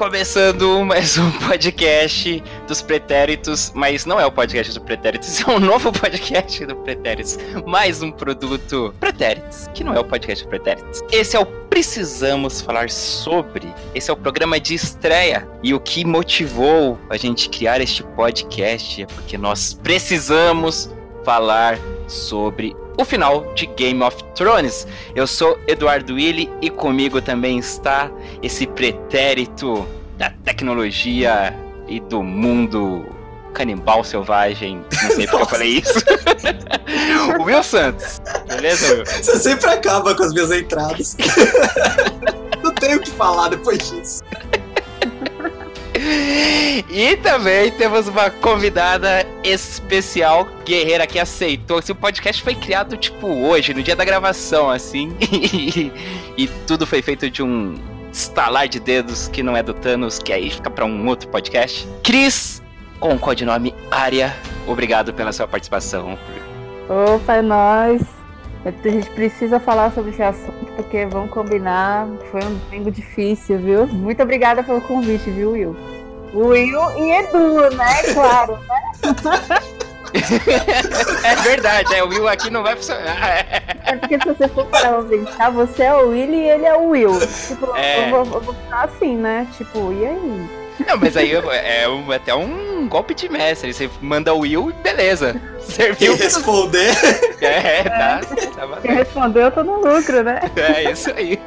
começando mais um podcast dos pretéritos, mas não é o podcast do pretéritos, é um novo podcast do pretéritos, mais um produto pretéritos, que não é o podcast do pretéritos. Esse é o Precisamos Falar Sobre, esse é o programa de estreia, e o que motivou a gente criar este podcast é porque nós precisamos falar sobre o final de Game of Thrones. Eu sou Eduardo Willi e comigo também está esse pretérito da tecnologia e do mundo canibal selvagem. Não sei porque eu falei isso. o Will Santos. Beleza, Will? Você sempre acaba com as minhas entradas. Não tenho o que falar depois disso. E também temos uma convidada especial, guerreira, que aceitou. Esse podcast foi criado, tipo, hoje, no dia da gravação, assim. e tudo foi feito de um estalar de dedos que não é do Thanos, que aí fica pra um outro podcast. Cris, com o codinome Aria, obrigado pela sua participação. Opa, é nóis. A gente precisa falar sobre esse assunto, porque vamos combinar. Foi um domingo difícil, viu? Muito obrigada pelo convite, viu, Will? Will e Edu, né? Claro, né? é verdade, é, o Will aqui não vai funcionar. É porque se você for para pensar, você é o Will e ele é o Will. Tipo, é... eu, vou, eu vou ficar assim, né? Tipo, e aí? Não, mas aí é, é até um golpe de mestre. Você manda o Will e beleza. Serviu. Quem responder. É, tá. É. tá Quem respondeu, eu tô no lucro, né? É, isso aí.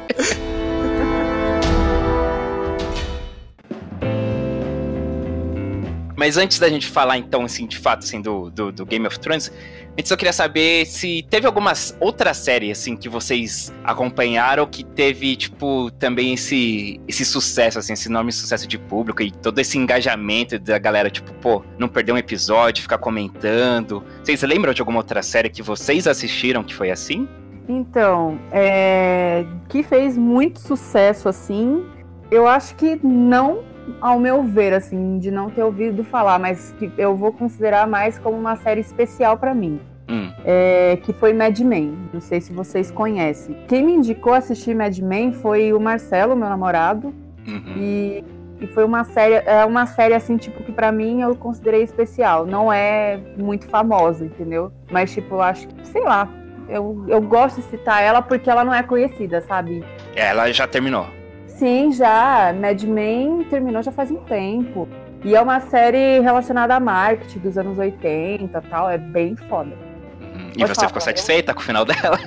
Mas antes da gente falar, então, assim, de fato, assim, do, do, do, Game of Thrones, a gente só queria saber se teve algumas outras séries, assim, que vocês acompanharam que teve, tipo, também esse, esse sucesso, assim, esse enorme sucesso de público e todo esse engajamento da galera, tipo, pô, não perder um episódio, ficar comentando. Vocês lembram de alguma outra série que vocês assistiram que foi assim? Então, é... que fez muito sucesso, assim, eu acho que não ao meu ver, assim, de não ter ouvido falar, mas que eu vou considerar mais como uma série especial para mim. Hum. É, que foi Mad Men. Não sei se vocês conhecem. Quem me indicou assistir Mad Men foi o Marcelo, meu namorado. Uhum. E, e, foi uma série, é uma série assim, tipo, que para mim eu considerei especial. Não é muito famosa, entendeu? Mas, tipo, eu acho que, sei lá, eu, eu gosto de citar ela porque ela não é conhecida, sabe? Ela já terminou. Sim, já. Mad Men terminou já faz um tempo. E é uma série relacionada a marketing dos anos 80 e tal. É bem foda. Uhum. E você falar, ficou satisfeita com o final dela?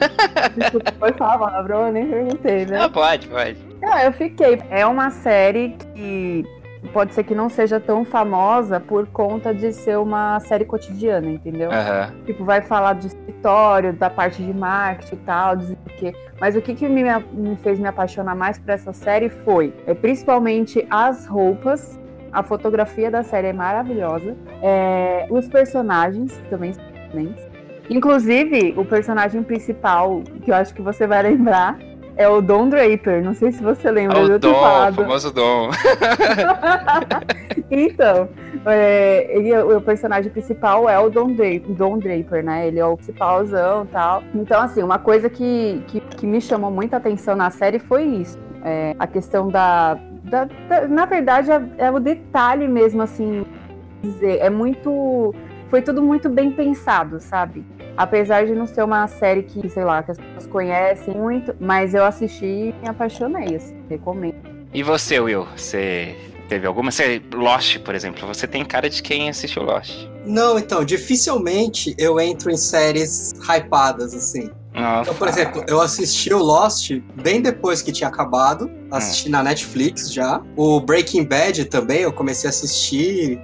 Desculpa, pode falar palavrão, eu nem perguntei, né? Ah, pode, pode. Não, eu fiquei. É uma série que pode ser que não seja tão famosa por conta de ser uma série cotidiana, entendeu? Uhum. Tipo, vai falar de escritório, da parte de marketing e tal, que. Mas o que, que me, me fez me apaixonar mais por essa série foi, é, principalmente as roupas. A fotografia da série é maravilhosa. É, os personagens também são excelentes. Inclusive, o personagem principal, que eu acho que você vai lembrar, é o Don Draper, não sei se você lembra. O Dom, o famoso Dom. então, é, ele, o personagem principal é o Don Draper, Don Draper, né? Ele é o principalzão e tal. Então, assim, uma coisa que, que, que, me chamou muita atenção na série foi isso. É, a questão da, da, da, Na verdade, é, é o detalhe mesmo, assim, dizer. É muito foi tudo muito bem pensado, sabe? Apesar de não ser uma série que, sei lá, que as pessoas conhecem muito, mas eu assisti e me apaixonei, assim, recomendo. E você, Will? Você teve alguma? Você, Lost, por exemplo, você tem cara de quem assistiu Lost. Não, então, dificilmente eu entro em séries hypadas, assim. Nossa. Então, por exemplo, eu assisti o Lost bem depois que tinha acabado. Assisti hum. na Netflix já. O Breaking Bad também, eu comecei a assistir,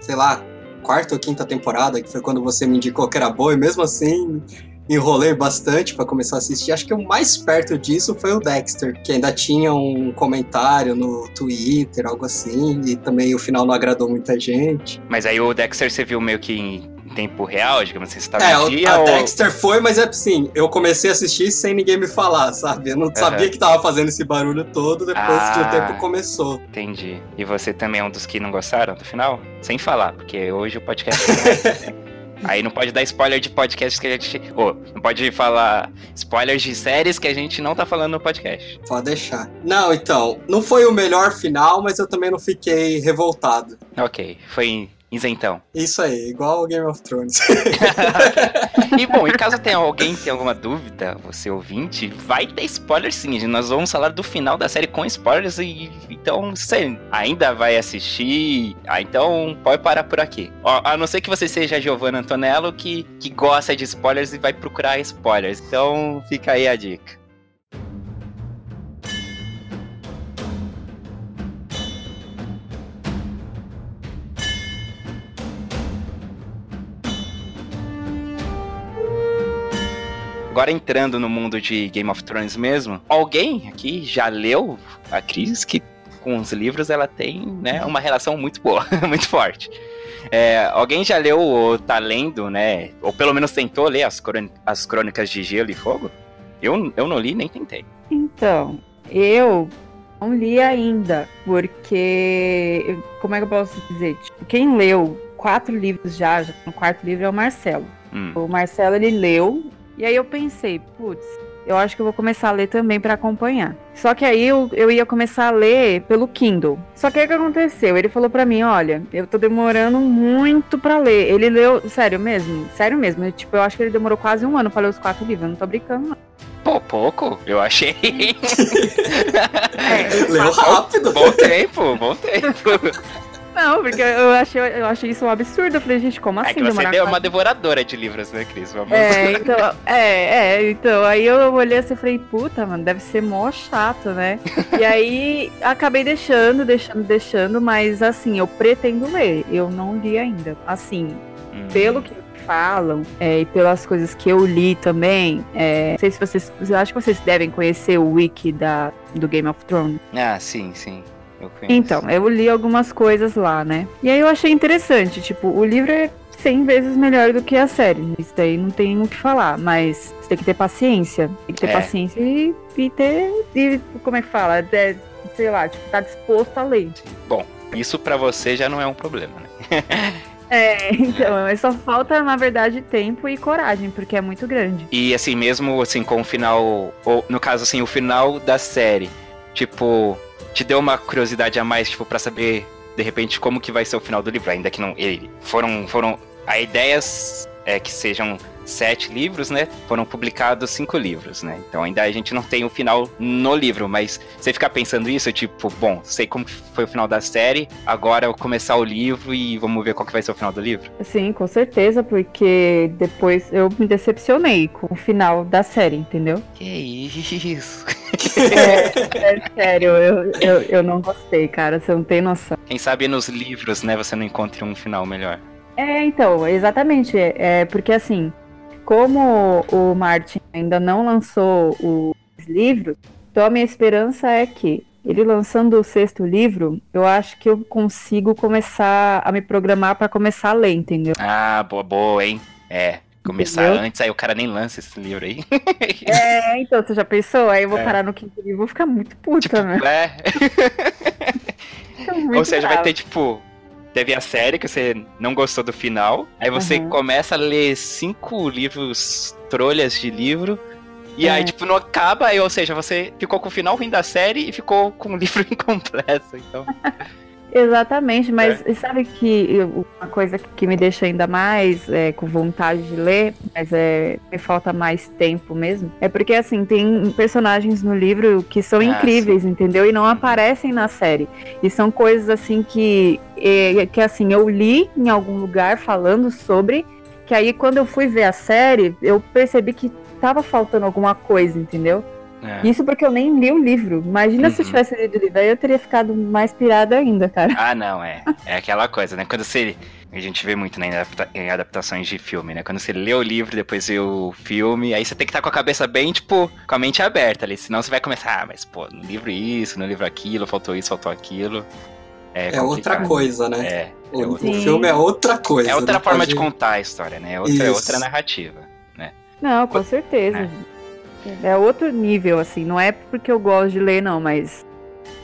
sei lá, quarta ou quinta temporada, que foi quando você me indicou que era boa, e mesmo assim enrolei bastante para começar a assistir. Acho que o mais perto disso foi o Dexter, que ainda tinha um comentário no Twitter, algo assim, e também o final não agradou muita gente. Mas aí o Dexter você viu meio que tempo real, digamos assim, você tá É, dia, a ou... Dexter foi, mas é assim, eu comecei a assistir sem ninguém me falar, sabe? Eu não uhum. sabia que tava fazendo esse barulho todo, depois ah, que o tempo começou. Entendi. E você também é um dos que não gostaram do final? Sem falar, porque hoje o podcast... Aí não pode dar spoiler de podcast que a gente. Ou, oh, não pode falar spoilers de séries que a gente não tá falando no podcast. Pode deixar. Não, então, não foi o melhor final, mas eu também não fiquei revoltado. Ok, foi isentão. Isso aí, igual o Game of Thrones. e bom, e caso tenha alguém tenha alguma dúvida, você ouvinte, vai ter spoiler sim. Nós vamos falar do final da série com spoilers e então você ainda vai assistir, ah, então pode parar por aqui. A não ser que você seja a Giovanna Antonello que, que gosta de spoilers e vai procurar spoilers. Então fica aí a dica. Agora entrando no mundo de Game of Thrones mesmo, alguém aqui já leu a Cris que com os livros ela tem né, uma relação muito boa, muito forte. É, alguém já leu ou tá lendo, né? Ou pelo menos tentou ler as, as crônicas de Gelo e Fogo? Eu, eu não li nem tentei. Então, eu não li ainda, porque. Como é que eu posso dizer? Tipo, quem leu quatro livros já, já no quarto livro é o Marcelo. Hum. O Marcelo ele leu e aí eu pensei, putz, eu acho que eu vou começar a ler também para acompanhar. Só que aí eu, eu ia começar a ler pelo Kindle. Só que o que aconteceu? Ele falou para mim, olha, eu tô demorando muito para ler. Ele leu, sério mesmo, sério mesmo. Eu, tipo, eu acho que ele demorou quase um ano para ler os quatro livros. Eu não tô brincando, não. Pô, pouco, eu achei. é, Leu rápido. Bom tempo, bom tempo. Não, porque eu achei, eu achei isso um absurdo. Eu falei, gente, como assim? É que você é uma devoradora de livros, né, Cris? Vamos... É, então, é, é, então, aí eu olhei assim e falei, puta, mano, deve ser mó chato, né? e aí acabei deixando, deixando, deixando, mas assim, eu pretendo ler. Eu não li ainda. Assim, hum. pelo que falam é, e pelas coisas que eu li também, é, não sei se vocês. Eu acho que vocês devem conhecer o wiki da, do Game of Thrones. Ah, sim, sim. Eu então, eu li algumas coisas lá, né? E aí eu achei interessante, tipo, o livro é 100 vezes melhor do que a série. Isso daí não tem o que falar, mas você tem que ter paciência. Tem que ter é. paciência e, e ter. E, como é que fala? É, sei lá, tipo, tá disposto a ler. Bom, isso para você já não é um problema, né? É, então, mas só falta, na verdade, tempo e coragem, porque é muito grande. E assim, mesmo assim, com o final, ou no caso assim, o final da série, tipo, te deu uma curiosidade a mais, tipo, para saber de repente como que vai ser o final do livro, ainda que não ele foram foram a ideias é que sejam sete livros, né? Foram publicados cinco livros, né? Então ainda a gente não tem o final no livro, mas você ficar pensando isso, tipo, bom, sei como foi o final da série, agora eu vou começar o livro e vamos ver qual que vai ser o final do livro. Sim, com certeza, porque depois eu me decepcionei com o final da série, entendeu? Que isso? é, é sério, eu, eu, eu não gostei, cara, você não tem noção. Quem sabe nos livros, né, você não encontre um final melhor. É, então, exatamente. É, porque assim, como o Martin ainda não lançou os livros, então a minha esperança é que ele lançando o sexto livro, eu acho que eu consigo começar a me programar para começar a ler, entendeu? Ah, boa, boa, hein? É. Começar entendeu? antes, aí o cara nem lança esse livro aí. É, então, você já pensou? Aí eu vou é. parar no quinto livro e vou ficar muito puta, tipo, né? É. Ou seja, bravo. vai ter, tipo, teve a série que você não gostou do final, aí você uhum. começa a ler cinco livros, trolhas de livro, e é. aí, tipo, não acaba, ou seja, você ficou com o final ruim da série e ficou com o livro incompleto, então... Exatamente, mas é. sabe que uma coisa que me deixa ainda mais é, com vontade de ler, mas é, me falta mais tempo mesmo, é porque assim, tem personagens no livro que são ah, incríveis, sim. entendeu? E não aparecem na série. E são coisas assim que, é, que assim, eu li em algum lugar falando sobre, que aí quando eu fui ver a série, eu percebi que tava faltando alguma coisa, entendeu? É. Isso porque eu nem li o livro. Imagina uhum. se eu uhum. tivesse lido o livro, aí eu teria ficado mais pirada ainda, cara. Ah, não, é. É aquela coisa, né? Quando você. A gente vê muito né, em adaptações de filme, né? Quando você lê o livro, depois vê o filme, aí você tem que estar com a cabeça bem, tipo, com a mente aberta ali. Senão você vai começar, ah, mas, pô, no livro isso, no livro aquilo, faltou isso, faltou aquilo. É, é outra coisa, né? É. O, é o filme é outra coisa. É outra né? forma Pode... de contar a história, né? É outra, é outra narrativa, né? Não, com certeza. É. É outro nível, assim. Não é porque eu gosto de ler, não, mas.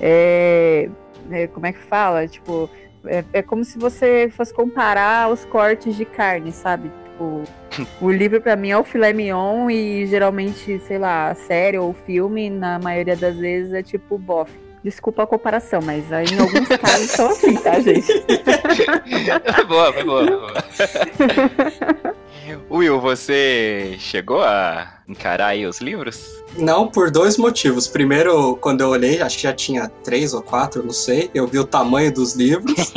É, é como é que fala? Tipo, é, é, como se você fosse comparar os cortes de carne, sabe? Tipo, o livro para mim é o filé mignon e geralmente, sei lá, série ou filme, na maioria das vezes é tipo bof. Desculpa a comparação, mas aí em alguns casos são assim, tá, gente? foi boa, foi boa, foi boa. Will, você chegou a encarar aí os livros? Não, por dois motivos. Primeiro, quando eu olhei, acho que já tinha três ou quatro, não sei. Eu vi o tamanho dos livros.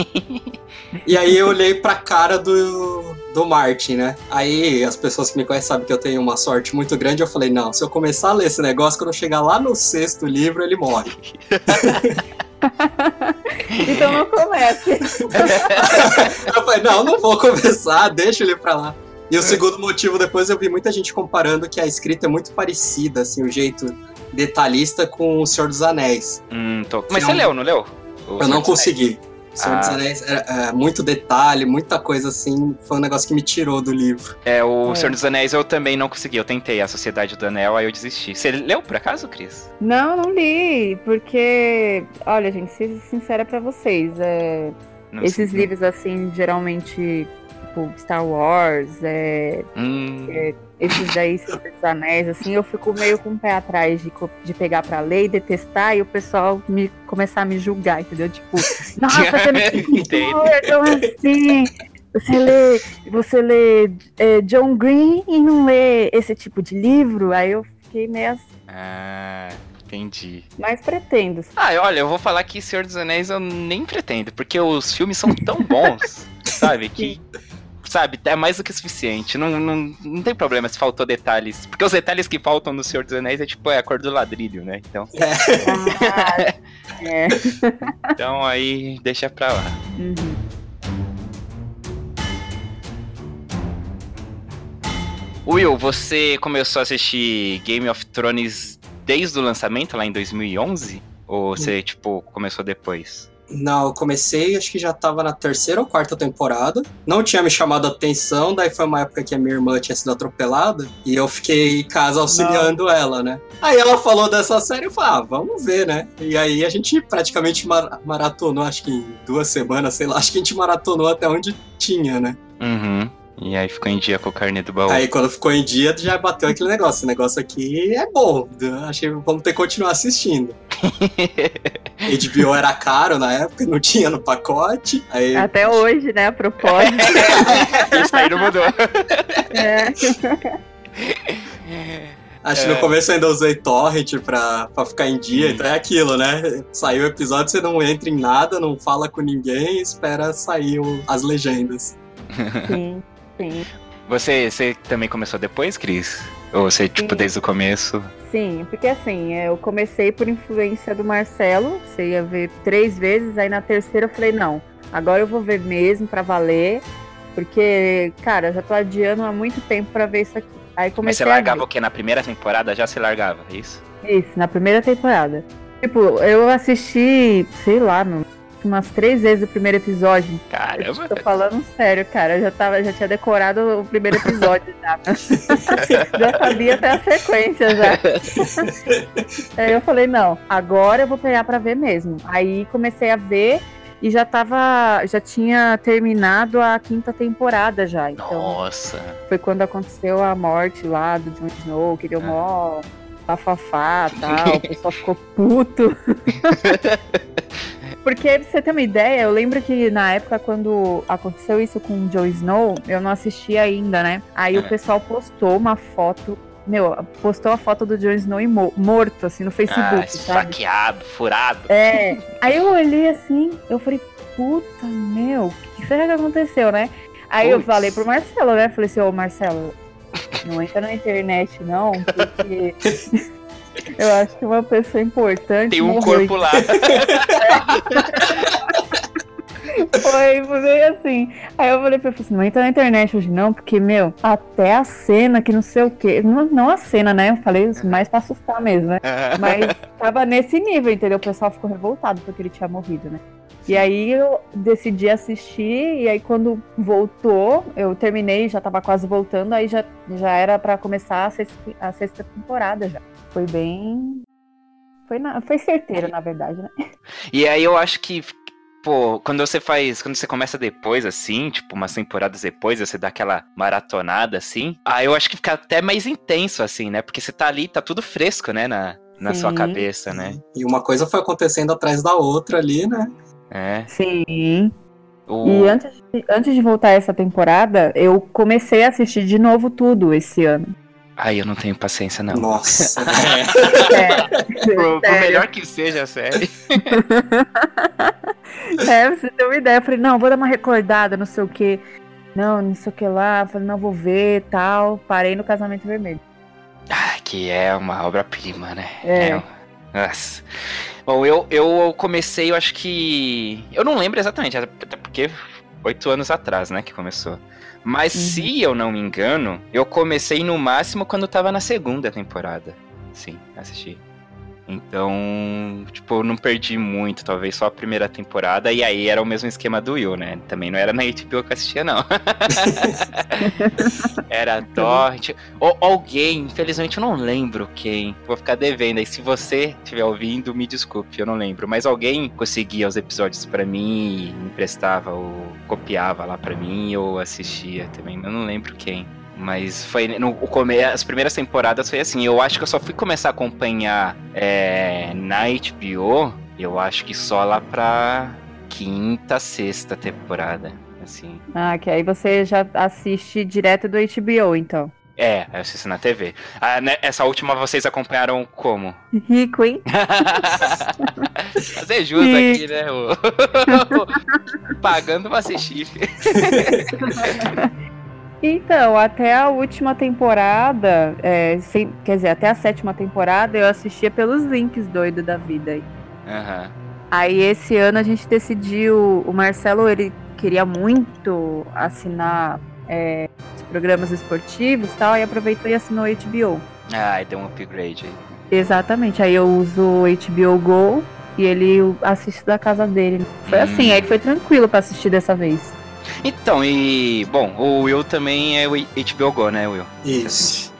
e aí eu olhei pra cara do, do Martin, né? Aí as pessoas que me conhecem sabem que eu tenho uma sorte muito grande. Eu falei, não, se eu começar a ler esse negócio, quando eu chegar lá no sexto livro, ele morre. então não comece. eu falei, não, não vou começar, deixa ele pra lá. E o segundo motivo, depois eu vi muita gente comparando que a escrita é muito parecida, assim, o jeito detalhista com O Senhor dos Anéis. Hum, tô... Mas você leu, não leu? O eu não consegui. O Senhor ah. dos Anéis, é, é, muito detalhe, muita coisa assim, foi um negócio que me tirou do livro. É, o é. Senhor dos Anéis eu também não consegui, eu tentei a Sociedade do Anel, aí eu desisti. Você leu por acaso, Cris? Não, não li, porque, olha, gente, ser sincera para vocês, é, esses sei, livros assim, geralmente tipo Star Wars, é, hum. é, esses daí, Senhor dos Anéis, assim, eu fico meio com o pé atrás de, de pegar pra ler e detestar e o pessoal me, começar a me julgar, entendeu? Tipo, nossa, você não então assim. Você lê, você lê é, John Green e não lê esse tipo de livro? Aí eu fiquei meio assim. Ah, entendi. Mas pretendo. Ah, olha, eu vou falar que Senhor dos Anéis eu nem pretendo, porque os filmes são tão bons, sabe? Que sabe, é mais do que suficiente. Não, não, não tem problema se faltou detalhes. Porque os detalhes que faltam no Senhor dos Anéis é tipo é a cor do ladrilho, né? Então. É. é. então aí deixa pra lá. Uhum. Will, você começou a assistir Game of Thrones desde o lançamento, lá em 2011? Ou você, tipo, começou depois? Não, eu comecei, acho que já tava na terceira ou quarta temporada. Não tinha me chamado a atenção, daí foi uma época que a minha irmã tinha sido atropelada e eu fiquei em casa auxiliando Não. ela, né? Aí ela falou dessa série e eu falei, ah, vamos ver, né? E aí a gente praticamente mar maratonou, acho que em duas semanas, sei lá, acho que a gente maratonou até onde tinha, né? Uhum. E aí ficou em dia com o carne do baú. Aí quando ficou em dia, já bateu aquele negócio. Esse negócio aqui é bom. Achei que vamos ter que continuar assistindo. HBO era caro na época, não tinha no pacote. Aí... Até hoje, né? A propósito. Isso aí não mudou. É. Acho que no é. começo eu ainda usei torrent pra, pra ficar em dia, hum. então é aquilo, né? Saiu o episódio, você não entra em nada, não fala com ninguém, espera sair as legendas. Sim. Sim. Você, você também começou depois, Cris? Ou você, tipo, Sim. desde o começo? Sim, porque assim, eu comecei por influência do Marcelo, você ia ver três vezes, aí na terceira eu falei, não, agora eu vou ver mesmo pra valer, porque, cara, eu já tô adiando há muito tempo pra ver isso aqui. Aí comecei Mas você largava o quê? Na primeira temporada já se largava, é isso? Isso, na primeira temporada. Tipo, eu assisti, sei lá, no umas três vezes o primeiro episódio. Caramba! Eu tô falando sério, cara. Eu já, tava, já tinha decorado o primeiro episódio já. já sabia até a sequência já. Aí eu falei, não, agora eu vou pegar pra ver mesmo. Aí comecei a ver e já tava. Já tinha terminado a quinta temporada já. Então, Nossa! Foi quando aconteceu a morte lá do Jon Snow, que deu ah. mó bafafá tal. O pessoal ficou puto. Porque, pra você ter uma ideia, eu lembro que na época, quando aconteceu isso com o Joe Snow, eu não assisti ainda, né? Aí é. o pessoal postou uma foto meu, postou a foto do Jon Snow morto, assim, no Facebook, ah, esfaqueado, furado. É. Aí eu olhei assim, eu falei, puta, meu, o que será que aconteceu, né? Aí Puts. eu falei pro Marcelo, né? Falei assim, ô Marcelo, não entra na internet, não, porque Eu acho que uma pessoa importante. Tem um morreu. corpo lá. Foi, foi assim. Aí eu falei pra ele, assim, não entra na internet hoje não, porque, meu, até a cena que não sei o quê. Não, não a cena, né? Eu falei isso mais pra assustar mesmo, né? Mas tava nesse nível, entendeu? O pessoal ficou revoltado porque ele tinha morrido, né? E aí eu decidi assistir, e aí quando voltou, eu terminei, já tava quase voltando, aí já, já era para começar a sexta, a sexta temporada já. Foi bem. Foi, na... foi certeiro, na verdade, né? E aí eu acho que pô, quando você faz. Quando você começa depois, assim, tipo, umas temporadas depois, você dá aquela maratonada, assim. Aí eu acho que fica até mais intenso, assim, né? Porque você tá ali, tá tudo fresco, né? Na, na sua cabeça, né? E uma coisa foi acontecendo atrás da outra ali, né? É. Sim. O... E antes de, antes de voltar essa temporada, eu comecei a assistir de novo tudo esse ano. Ai, eu não tenho paciência, não. Nossa. é. por, por, melhor que seja a série. é, você tem uma ideia. Eu falei, não, vou dar uma recordada, não sei o que. Não, não sei o que lá. Eu falei, não, vou ver tal. Parei no Casamento Vermelho. Ah, que é uma obra-prima, né? É. é. Nossa. Bom, eu, eu comecei, eu acho que. Eu não lembro exatamente, até porque oito anos atrás, né, que começou. Mas uhum. se eu não me engano, eu comecei no máximo quando tava na segunda temporada. Sim, assisti. Então, tipo, eu não perdi muito, talvez só a primeira temporada, e aí era o mesmo esquema do Will, né? Também não era na HBO que eu assistia, não. era Torrent. Ou alguém, infelizmente eu não lembro quem. Vou ficar devendo aí. Se você estiver ouvindo, me desculpe, eu não lembro. Mas alguém conseguia os episódios para mim, emprestava ou copiava lá para mim, ou assistia também. Eu não lembro quem. Mas foi no o come, as primeiras temporadas foi assim. Eu acho que eu só fui começar a acompanhar é, na HBO, eu acho que só lá pra quinta, sexta temporada. Assim. Ah, que aí você já assiste direto do HBO, então. É, eu assisto na TV. Ah, né, essa última vocês acompanharam como? Rico, hein? Fazer jus aqui, né? Pagando pra assistir. Então, até a última temporada, é, sem, quer dizer, até a sétima temporada, eu assistia pelos links doido da vida. Uhum. Aí esse ano a gente decidiu, o Marcelo ele queria muito assinar é, os programas esportivos e tal, e aproveitou e assinou o HBO. Ah, deu um upgrade aí. Exatamente, aí eu uso o HBO Go e ele assiste da casa dele. Foi hum. assim, aí foi tranquilo para assistir dessa vez. Então, e. Bom, o Will também é o HBO Go, né, Will? Isso.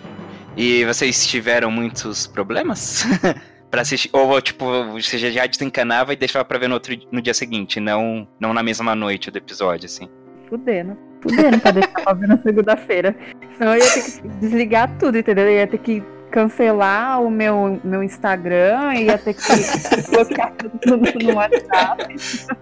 E vocês tiveram muitos problemas? pra assistir. Ou, tipo, você já desencanava e deixava pra ver no, outro, no dia seguinte, não, não na mesma noite do episódio, assim. Fudendo. Fudendo pra deixar pra ver na segunda-feira. Senão eu ia ter que desligar tudo, entendeu? Eu ia ter que cancelar o meu, meu Instagram, ia ter que colocar tudo no WhatsApp,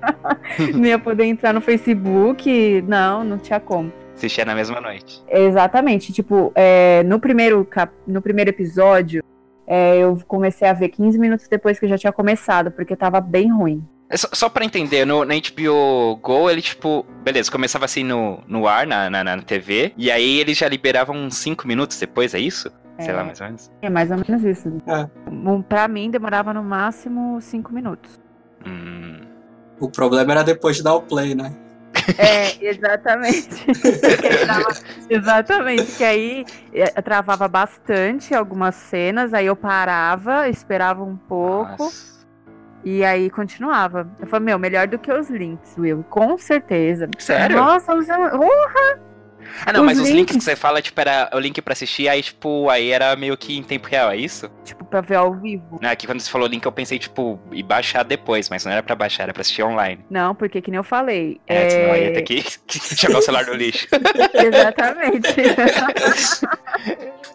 não ia poder entrar no Facebook, não, não tinha como. Assistia na mesma noite. Exatamente, tipo, é, no, primeiro cap... no primeiro episódio, é, eu comecei a ver 15 minutos depois que eu já tinha começado, porque tava bem ruim. É só, só pra entender, no, na HBO Go, ele, tipo, beleza, começava assim no, no ar, na, na, na TV, e aí eles já liberavam uns 5 minutos depois, é isso? Sei lá, mais ou menos. É mais ou menos isso. É. Pra mim, demorava no máximo cinco minutos. Hum. O problema era depois de dar o play, né? É, exatamente. exatamente, que aí é, travava bastante algumas cenas, aí eu parava, esperava um pouco. Nossa. E aí continuava. Eu falei, meu, melhor do que os links, Will. Com certeza. Sério? Nossa, você... Urra! Ah, não, os mas links... os links que você fala, tipo, era o link pra assistir, aí, tipo, aí era meio que em tempo real, é isso? Tipo, pra ver ao vivo. Não, aqui quando você falou link, eu pensei, tipo, e baixar depois, mas não era pra baixar, era pra assistir online. Não, porque que nem eu falei. É, é... senão aí ia ter que jogar o celular no lixo. Exatamente.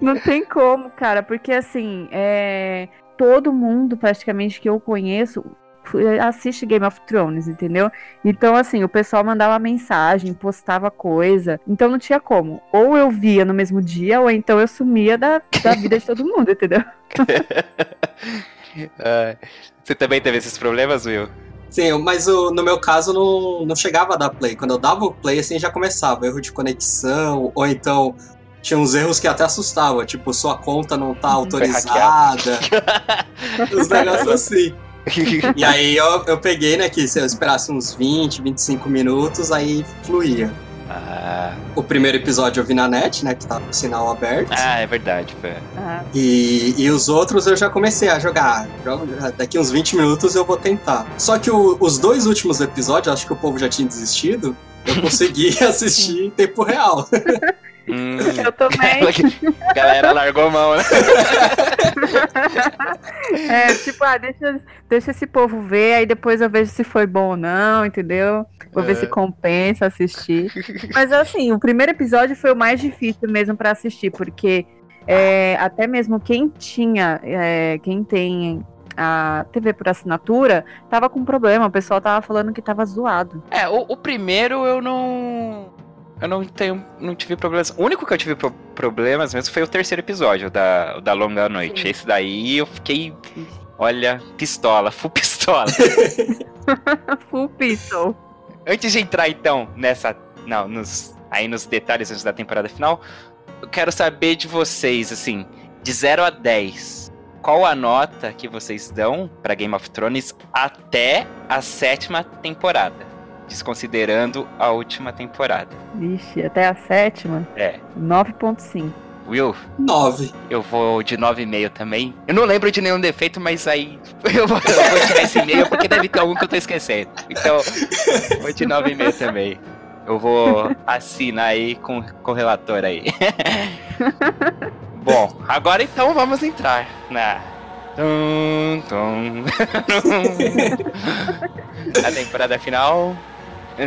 não tem como, cara, porque assim, é todo mundo praticamente que eu conheço assiste Game of Thrones, entendeu? Então, assim, o pessoal mandava mensagem, postava coisa. Então não tinha como. Ou eu via no mesmo dia, ou então eu sumia da, da vida de todo mundo, entendeu? você também teve esses problemas, Will? Sim, mas o, no meu caso não, não chegava a dar play. Quando eu dava o play, assim, já começava. Erro de conexão, ou então tinha uns erros que até assustava, tipo, sua conta não tá autorizada. Os negócios assim. e aí eu, eu peguei, né, que se eu esperasse uns 20, 25 minutos, aí fluía. Ah. O primeiro episódio eu vi na net, né? Que tava com o sinal aberto. Ah, é verdade, foi. Ah. E, e os outros eu já comecei a jogar. Daqui uns 20 minutos eu vou tentar. Só que o, os dois últimos episódios, acho que o povo já tinha desistido, eu consegui assistir em tempo real. Hum, eu também. A galera largou a mão, né? é, tipo, ah, deixa, deixa esse povo ver, aí depois eu vejo se foi bom ou não, entendeu? Vou é. ver se compensa assistir. Mas assim, o primeiro episódio foi o mais difícil mesmo para assistir, porque é, até mesmo quem tinha, é, quem tem a TV por assinatura, tava com problema. O pessoal tava falando que tava zoado. É, o, o primeiro eu não. Eu não tenho. Não tive problemas. O único que eu tive pro problemas mesmo foi o terceiro episódio da, da Longa Noite. Sim. Esse daí eu fiquei. Olha, pistola, full pistola. full pistol. Antes de entrar então nessa. Não, nos, aí nos detalhes antes da temporada final, eu quero saber de vocês, assim, de 0 a 10 qual a nota que vocês dão para Game of Thrones até a sétima temporada, desconsiderando a última temporada. Vixe, até a sétima? É. 9.5. Will? 9. Eu vou de 9,5 também. Eu não lembro de nenhum defeito, mas aí eu vou, eu vou tirar esse meio porque deve ter algum que eu tô esquecendo. Então, vou de 9,5 também. Eu vou assinar aí com, com o relator aí. Bom, agora então vamos entrar na. Tum, tum. a temporada final.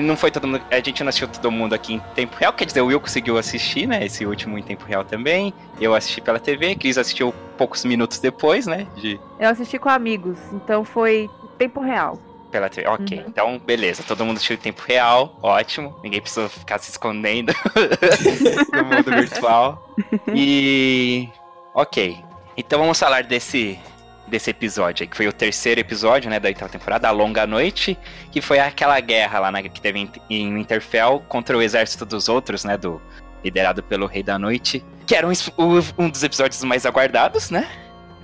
Não foi todo mundo. A gente não assistiu todo mundo aqui em tempo real. Quer dizer, o Will conseguiu assistir, né? Esse último em tempo real também. Eu assisti pela TV. Cris assistiu poucos minutos depois, né? De... Eu assisti com amigos, então foi tempo real pela TV. Ok, uhum. então beleza, todo mundo assistiu em tempo real, ótimo. Ninguém precisa ficar se escondendo no mundo virtual. E. Ok. Então vamos falar desse, desse episódio aí, que foi o terceiro episódio, né, da oitava temporada, A Longa Noite, que foi aquela guerra lá né, que teve em, em Winterfell contra o exército dos outros, né, do liderado pelo Rei da Noite, que era um, um dos episódios mais aguardados, né,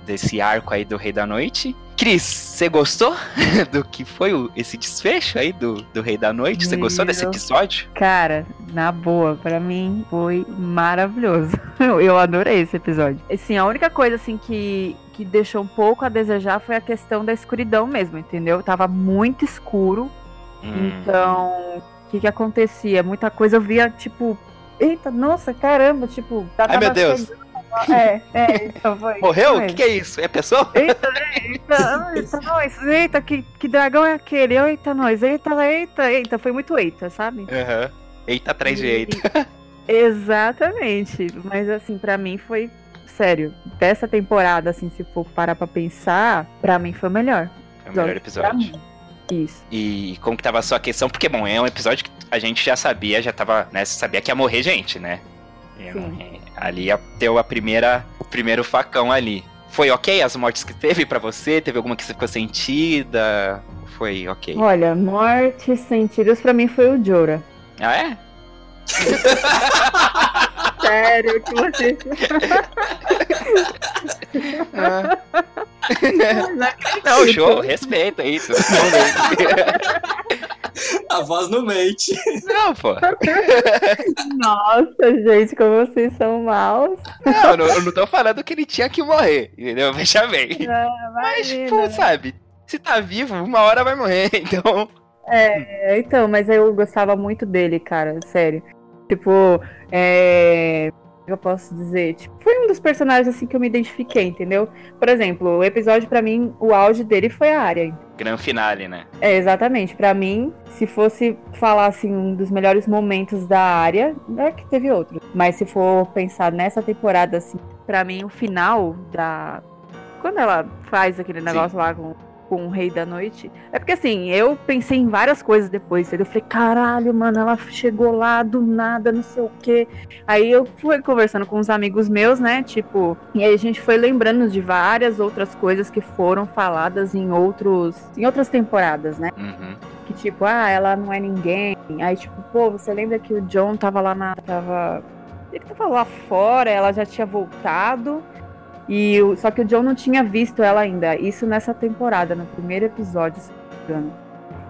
desse arco aí do Rei da Noite. Cris, você gostou do que foi o, esse desfecho aí do, do Rei da Noite? Você gostou desse episódio? Cara, na boa, para mim foi maravilhoso. Eu adorei esse episódio. Assim, a única coisa assim que, que deixou um pouco a desejar foi a questão da escuridão mesmo, entendeu? Tava muito escuro. Hum. Então, o que que acontecia? Muita coisa eu via, tipo, eita, nossa, caramba, tipo, Ai, meu Deus. Chegando é, é, então foi. Morreu? O que, que, é isso? É pessoa? Eita, eita, eita, nós, eita, que, que dragão é aquele? Eita, nós, eita, eita, eita. Foi muito eita, sabe? Aham. Uhum. Eita atrás de eita. Exatamente. Mas assim, para mim foi. Sério, dessa temporada, assim, se for parar pra pensar, pra mim foi o melhor. É o melhor episódio. Isso. E como que tava a sua questão? Porque, bom, é um episódio que a gente já sabia, já tava, né? Sabia que ia morrer gente, né? Sim. Ali ter a primeira, o primeiro facão ali. Foi ok as mortes que teve para você? Teve alguma que você ficou sentida? Foi ok? Olha, mortes sentidas para mim foi o Jora. Ah, é? Sério, que você. ah. Não, show, respeita isso. A voz não mente. Não, pô. Nossa, gente, como vocês são maus. Não, eu não, eu não tô falando que ele tinha que morrer, entendeu? Veja bem. Não, mas, pô, sabe, se tá vivo, uma hora vai morrer, então. É, então, mas eu gostava muito dele, cara, sério. Tipo, é eu posso dizer? Tipo, foi um dos personagens assim que eu me identifiquei, entendeu? Por exemplo, o episódio para mim, o auge dele foi a área. Gran finale, né? É, exatamente. Para mim, se fosse falar assim um dos melhores momentos da área, é que teve outros. Mas se for pensar nessa temporada assim, para mim o final da quando ela faz aquele negócio Sim. lá com com o Rei da Noite. É porque assim, eu pensei em várias coisas depois. Eu falei, caralho, mano, ela chegou lá do nada, não sei o quê. Aí eu fui conversando com uns amigos meus, né? Tipo, e aí a gente foi lembrando de várias outras coisas que foram faladas em outros. em outras temporadas, né? Uhum. Que tipo, ah, ela não é ninguém. Aí, tipo, pô, você lembra que o John tava lá na. tava. Ele tava lá fora, ela já tinha voltado. E só que o John não tinha visto ela ainda. Isso nessa temporada, no primeiro episódio, se não me engano.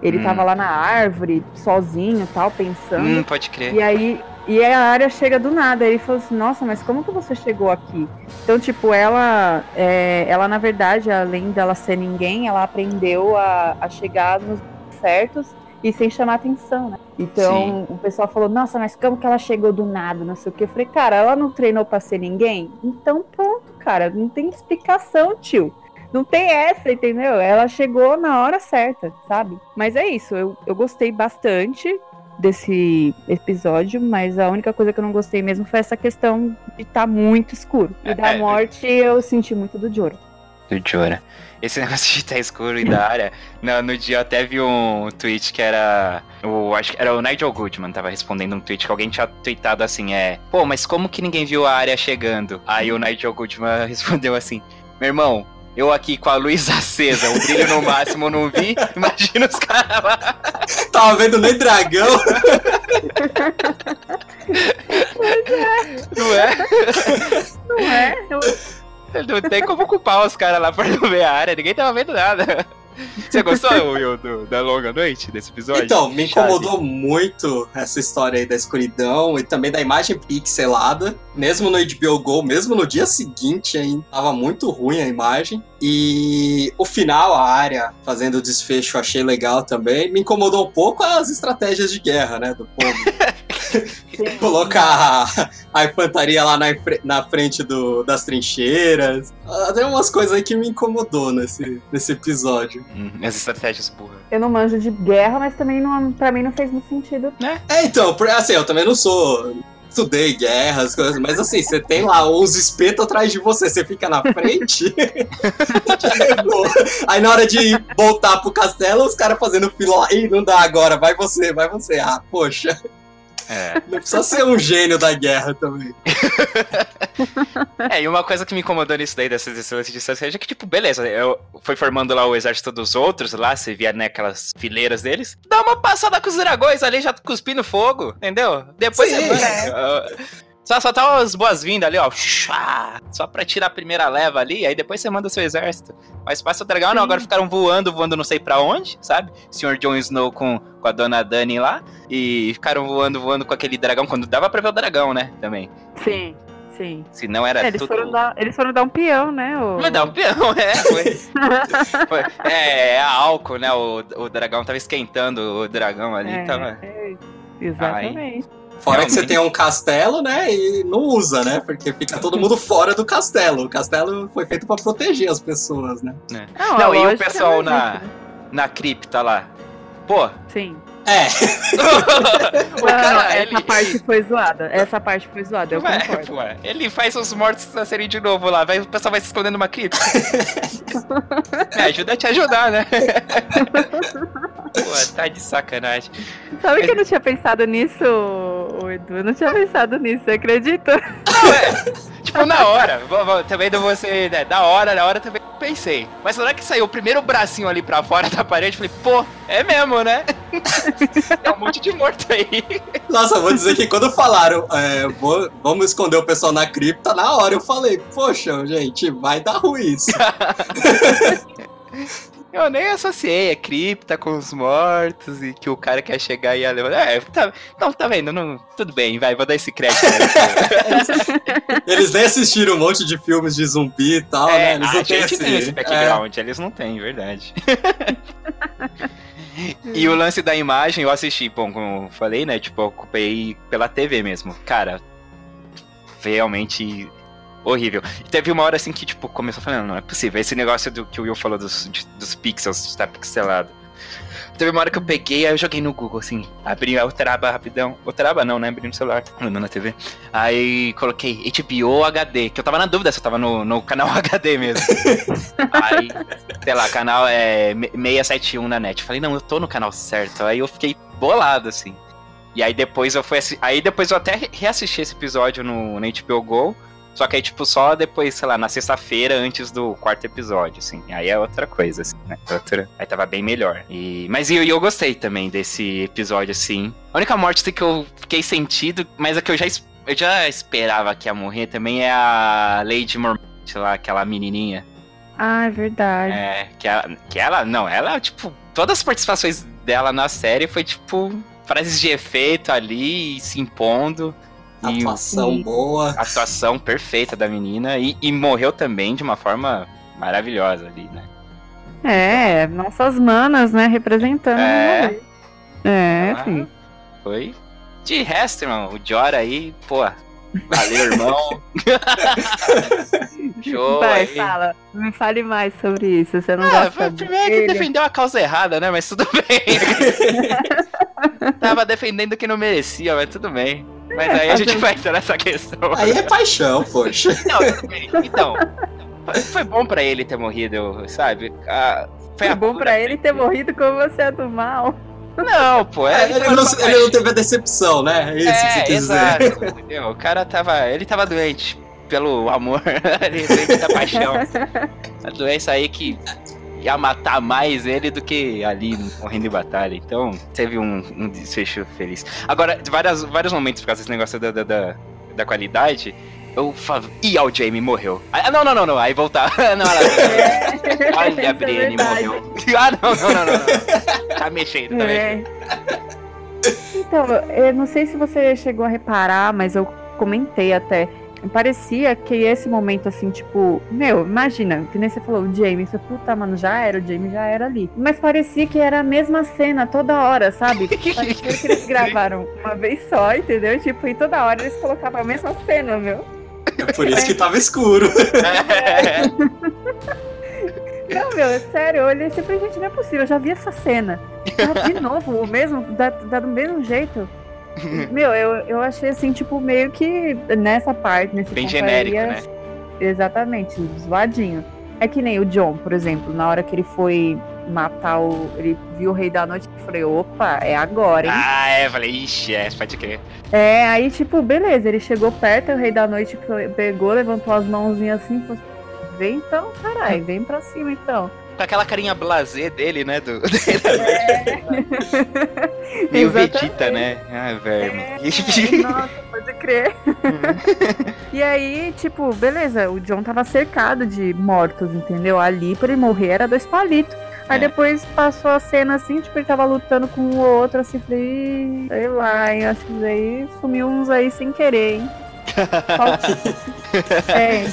Ele hum. tava lá na árvore, sozinho tal, pensando. Hum, pode crer. E aí. E a área chega do nada. Ele falou assim, nossa, mas como que você chegou aqui? Então, tipo, ela. É, ela, na verdade, além dela ser ninguém, ela aprendeu a, a chegar nos certos e sem chamar atenção, né? Então Sim. o pessoal falou, nossa, mas como que ela chegou do nada, não sei o que. Eu falei, cara, ela não treinou pra ser ninguém? Então pronto, cara, não tem explicação, tio. Não tem essa, entendeu? Ela chegou na hora certa, sabe? Mas é isso, eu, eu gostei bastante desse episódio, mas a única coisa que eu não gostei mesmo foi essa questão de estar tá muito escuro. E da é, é. morte eu senti muito do Joro. Do Jora. Esse negócio de estar tá escuro e da área. No, no dia eu até vi um tweet que era. O, acho que era o Nigel Goodman, tava respondendo um tweet que alguém tinha tweetado assim: é. Pô, mas como que ninguém viu a área chegando? Aí o Nigel Goodman respondeu assim: Meu irmão, eu aqui com a luz acesa, o brilho no máximo não vi. Imagina os caras lá. Tava vendo nem dragão. Não é? Não é? Não tem como culpar os caras lá por não ver a área, ninguém tava vendo nada. Você gostou, Will, do, da longa noite desse episódio? Então, me incomodou Chave. muito essa história aí da escuridão e também da imagem pixelada. Mesmo no HBO Go, mesmo no dia seguinte, ainda tava muito ruim a imagem. E o final, a área fazendo o desfecho, achei legal também. Me incomodou um pouco as estratégias de guerra, né, do povo. Colocar a, a, infantaria lá na, na frente do, das trincheiras. Tem umas coisas aí que me incomodou nesse, nesse episódio. Hum, as estratégias burras. Eu não manjo de guerra, mas também não, pra mim não fez muito sentido. É, é então, assim, eu também não sou estudei guerras, coisas, mas assim, você tem lá uns espetos atrás de você, você fica na frente. Aí na hora de voltar pro castelo, os caras fazendo fila, ih, não dá agora, vai você, vai você. Ah, poxa. É. Não precisa ser um gênio da guerra também. é, e uma coisa que me incomodou nisso daí, dessas excelências de estratégia, é que, tipo, beleza, eu fui formando lá o exército dos outros lá, você via, né, aquelas fileiras deles. Dá uma passada com os dragões ali, já cuspindo fogo, entendeu? Depois Sim, você. É. Só, só tá as boas-vindas ali, ó. Só pra tirar a primeira leva ali, aí depois você manda seu exército. Mas passa o dragão, não. Agora ficaram voando, voando não sei pra onde, sabe? Senhor Jon Snow com, com a dona Dani lá. E ficaram voando, voando com aquele dragão, quando dava pra ver o dragão, né? Também. Sim. Sim. Se não era é, eles tudo... Foram dar, eles foram dar um peão, né? O... Mas dar um peão, é. Foi, foi, é, é álcool, né? O, o dragão tava esquentando o dragão ali. É, tava... é, exatamente. Aí, Fora Realmente. que você tem um castelo, né? E não usa, né? Porque fica todo mundo fora do castelo. O castelo foi feito para proteger as pessoas, né? É. Não, não e o pessoal é na, na cripta lá. Pô. Sim. É. o cara, essa ele... parte foi zoada. Essa parte foi zoada, eu concordo. Ué, ele faz os mortos nascerem de novo lá. Vai, o pessoal vai se escondendo numa cripta. Me ajuda a te ajudar, né? Pô, tá de sacanagem. Sabe que eu não tinha pensado nisso, Edu? Eu não tinha pensado nisso, você acredita? Não, é. Tipo, na hora. Também não você. Né, da hora, na hora também pensei. Mas na hora que saiu o primeiro bracinho ali pra fora da parede, falei, pô, é mesmo, né? é um monte de morto aí. Nossa, vou dizer que quando falaram, é, vou, vamos esconder o pessoal na cripta, na hora eu falei, poxa, gente, vai dar ruim isso. Eu nem associei a cripta com os mortos e que o cara quer chegar e ia levar. É, tá, não, tá vendo? Não, tudo bem, vai, vou dar esse crédito. eles nem assistiram um monte de filmes de zumbi e tal, é, né? Eles a não gente esse... tem esse background, é. eles não têm, verdade. e o lance da imagem, eu assisti, bom, como eu falei, né? Tipo, eu ocupei pela TV mesmo. Cara, realmente horrível. E teve uma hora assim que, tipo, começou falando, não é possível. Esse negócio do que o Will falou dos, de, dos pixels, está pixelado. Teve uma hora que eu peguei, aí eu joguei no Google, assim, abri o Traba rapidão. O Traba não, né? Abri no celular, olhando na TV. Aí coloquei HBO HD, que eu tava na dúvida se eu tava no, no canal HD mesmo. aí, sei lá, canal é 671 na net. Falei, não, eu tô no canal certo. Aí eu fiquei bolado, assim. E aí depois eu fui Aí depois eu até reassisti esse episódio no, no HBO Go. Só que aí, tipo, só depois, sei lá, na sexta-feira antes do quarto episódio, assim. Aí é outra coisa, assim, né? Outra... Aí tava bem melhor. E... Mas eu, eu gostei também desse episódio, assim. A única morte que eu fiquei sentido, mas a que eu já, eu já esperava que ia morrer também é a Lady Mormont lá, aquela menininha. Ah, é verdade. É, que ela, que ela, não, ela, tipo, todas as participações dela na série foi, tipo, frases de efeito ali, se impondo. Atuação e, boa. Atuação perfeita da menina. E, e, morreu também de uma forma maravilhosa ali, né? É, nossas manas, né? Representando. É. É, ah, sim. Foi. De resto, irmão, o Jora aí, pô, valeu, irmão. Show. Vai, aí. fala. Me fale mais sobre isso. Você não ah, gosta Primeiro dele. que defendeu a causa errada, né? Mas tudo bem. Tava defendendo que não merecia, mas tudo bem. Mas aí a gente vai entrar nessa questão. Aí é paixão, poxa. Não, então, foi bom pra ele ter morrido, sabe? Ah, foi, foi bom pra ele ter morrido como você é do mal. Não, pô, é, ele, não, ele, não, teve a decepção, né? É isso é, que você quis exato, dizer. Entendeu? O cara tava. Ele tava doente pelo amor, ele doente da paixão. A doença aí que ia matar mais ele do que ali morrendo em batalha. Então, teve um, um desfecho feliz. Agora, várias, vários momentos por causa desse negócio da, da, da, da qualidade. Eu falo, e o Jamie morreu. Ah, não, não, não, não. Aí voltar. não, ela... É. Olha, a Brienne é morreu. Ah, não, não, não, não, não. Tá mexendo, tá é. mexendo. Então, eu não sei se você chegou a reparar, mas eu comentei até parecia que esse momento, assim, tipo, meu, imagina, que nem você falou, o James, puta, mano, já era, o James já era ali. Mas parecia que era a mesma cena toda hora, sabe? Parecia que eles gravaram uma vez só, entendeu? Tipo, e toda hora eles colocavam a mesma cena, meu. É por isso que tava escuro. É. Não, meu, é sério, eu olhei assim e gente, não é possível, eu já vi essa cena. Tá de novo, o mesmo, dá, dá do mesmo jeito. Meu, eu, eu achei assim, tipo, meio que nessa parte, nesse Bem genérico, né? Exatamente, zoadinho. É que nem o John, por exemplo, na hora que ele foi matar o. Ele viu o Rei da Noite e falei, opa, é agora, hein? Ah, é, falei, ixi, é, pode crer. É, aí, tipo, beleza, ele chegou perto, o Rei da Noite pegou, levantou as mãozinhas assim e falou: vem então, caralho, vem pra cima então com aquela carinha blazer dele, né? Do, é. Meio Vegeta, né? Ah, verme. É, nossa, pode crer. e aí, tipo, beleza, o John tava cercado de mortos, entendeu? Ali pra ele morrer era dois palitos. Aí é. depois passou a cena assim, tipo, ele tava lutando com o outro, assim, falei, sei lá, hein, acho que aí sumiu uns aí sem querer, hein? é,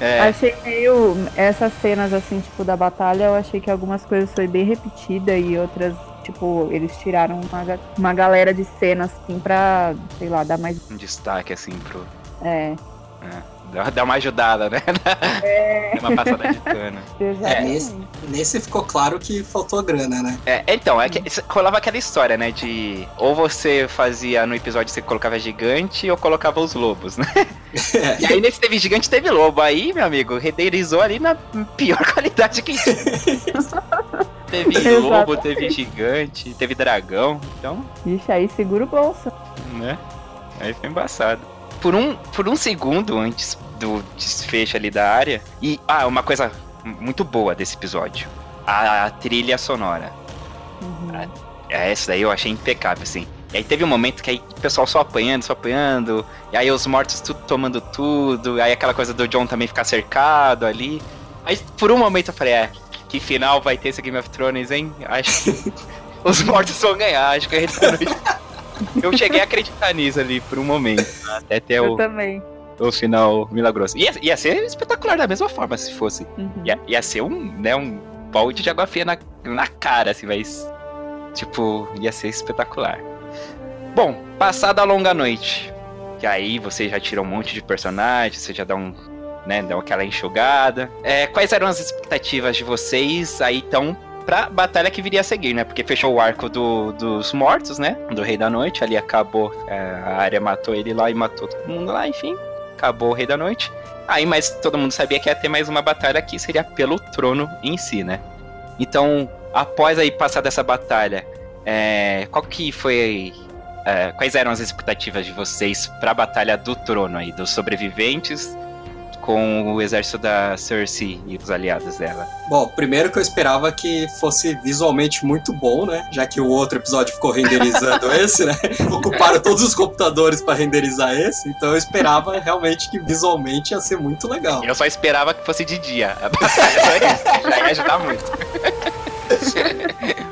é. Achei meio. Essas cenas, assim, tipo, da batalha, eu achei que algumas coisas foi bem repetida e outras, tipo, eles tiraram uma, uma galera de cenas, assim, pra, sei lá, dar mais. Um destaque, assim, pro. É. é. Dá uma ajudada, né? É. uma passada de cana. É, nesse, nesse, ficou claro que faltou grana, né? É, então, é que rolava aquela história, né? De ou você fazia no episódio você colocava gigante ou colocava os lobos, né? É. E aí nesse teve gigante teve lobo. Aí, meu amigo, renderizou ali na pior qualidade que tinha. teve lobo, teve gigante, teve dragão, então. Ixi, aí segura o bolso. Né? Aí foi embaçado por um, por um segundo antes do desfecho ali da área. E, ah, uma coisa muito boa desse episódio: a, a trilha sonora. Uhum. A, essa daí eu achei impecável, assim. E aí teve um momento que aí o pessoal só apanhando, só apanhando, e aí os mortos tudo tomando tudo, aí aquela coisa do John também ficar cercado ali. Aí por um momento eu falei, é, que final vai ter esse Game of Thrones, hein? Acho que os mortos vão ganhar, acho que a gente eu cheguei a acreditar nisso ali por um momento. Até ter eu o, também. o final milagroso. Ia, ia ser espetacular da mesma forma se fosse. Uhum. Ia, ia ser um, né, um balde de água fria na, na cara, assim, mas. Tipo, ia ser espetacular. Bom, passada a longa noite. E aí você já tira um monte de personagens, você já dá um. Né, dá aquela enxugada. É, quais eram as expectativas de vocês aí então pra batalha que viria a seguir, né? Porque fechou o arco do, dos mortos, né? Do Rei da Noite. Ali acabou. É, a área matou ele lá e matou todo mundo lá, enfim. Acabou o Rei da Noite. Aí, mas todo mundo sabia que ia ter mais uma batalha que seria pelo trono em si, né? Então, após aí passar dessa batalha, é, qual que foi. É, quais eram as expectativas de vocês para a batalha do trono aí, dos sobreviventes com o exército da Cersei e os aliados dela? Bom, primeiro que eu esperava que fosse visualmente muito bom, né? Já que o outro episódio ficou renderizando esse, né? Ocuparam todos os computadores para renderizar esse, então eu esperava realmente que visualmente ia ser muito legal. Eu só esperava que fosse de dia. A batalha só ia ajudar muito.